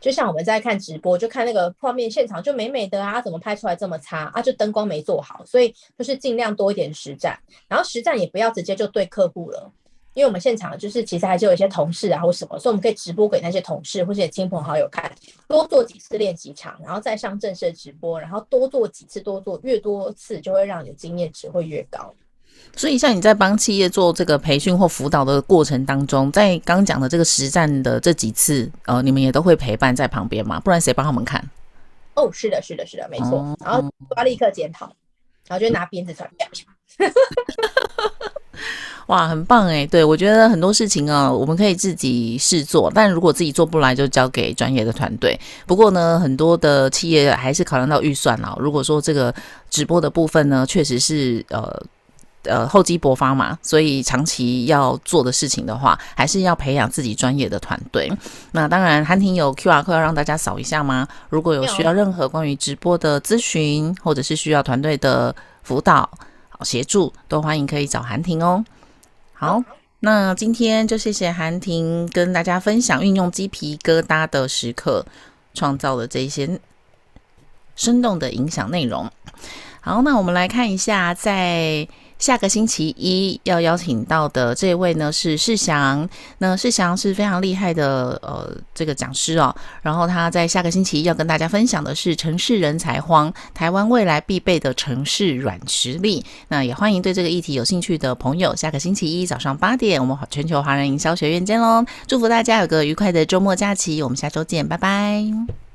就像我们在看直播，就看那个画面现场就美美的啊，怎么拍出来这么差啊？就灯光没做好，所以就是尽量多一点实战，然后实战也不要直接就对客户了，因为我们现场就是其实还是有一些同事啊或什么，所以我们可以直播给那些同事或者亲朋好友看，多做几次练习场，然后再上正式的直播，然后多做几次，多做越多次就会让你的经验值会越高。所以，像你在帮企业做这个培训或辅导的过程当中，在刚讲的这个实战的这几次，呃，你们也都会陪伴在旁边嘛？不然谁帮他们看？哦，是的，是的，是的，没错。哦、然后要立刻检讨，然后就拿鞭子出来。哇，很棒哎！对，我觉得很多事情啊，我们可以自己试做，但如果自己做不来，就交给专业的团队。不过呢，很多的企业还是考量到预算啊。如果说这个直播的部分呢，确实是呃呃厚积薄发嘛，所以长期要做的事情的话，还是要培养自己专业的团队。那当然，韩婷有 QR code 要让大家扫一下吗？如果有需要任何关于直播的咨询，或者是需要团队的辅导、协助，都欢迎可以找韩婷哦。好，那今天就谢谢韩婷跟大家分享运用鸡皮疙瘩的时刻创造的这些生动的影响内容。好，那我们来看一下在。下个星期一要邀请到的这位呢是世祥，那世祥是非常厉害的呃这个讲师哦，然后他在下个星期一要跟大家分享的是城市人才荒，台湾未来必备的城市软实力。那也欢迎对这个议题有兴趣的朋友，下个星期一早上八点，我们全球华人营销学院见喽！祝福大家有个愉快的周末假期，我们下周见，拜拜。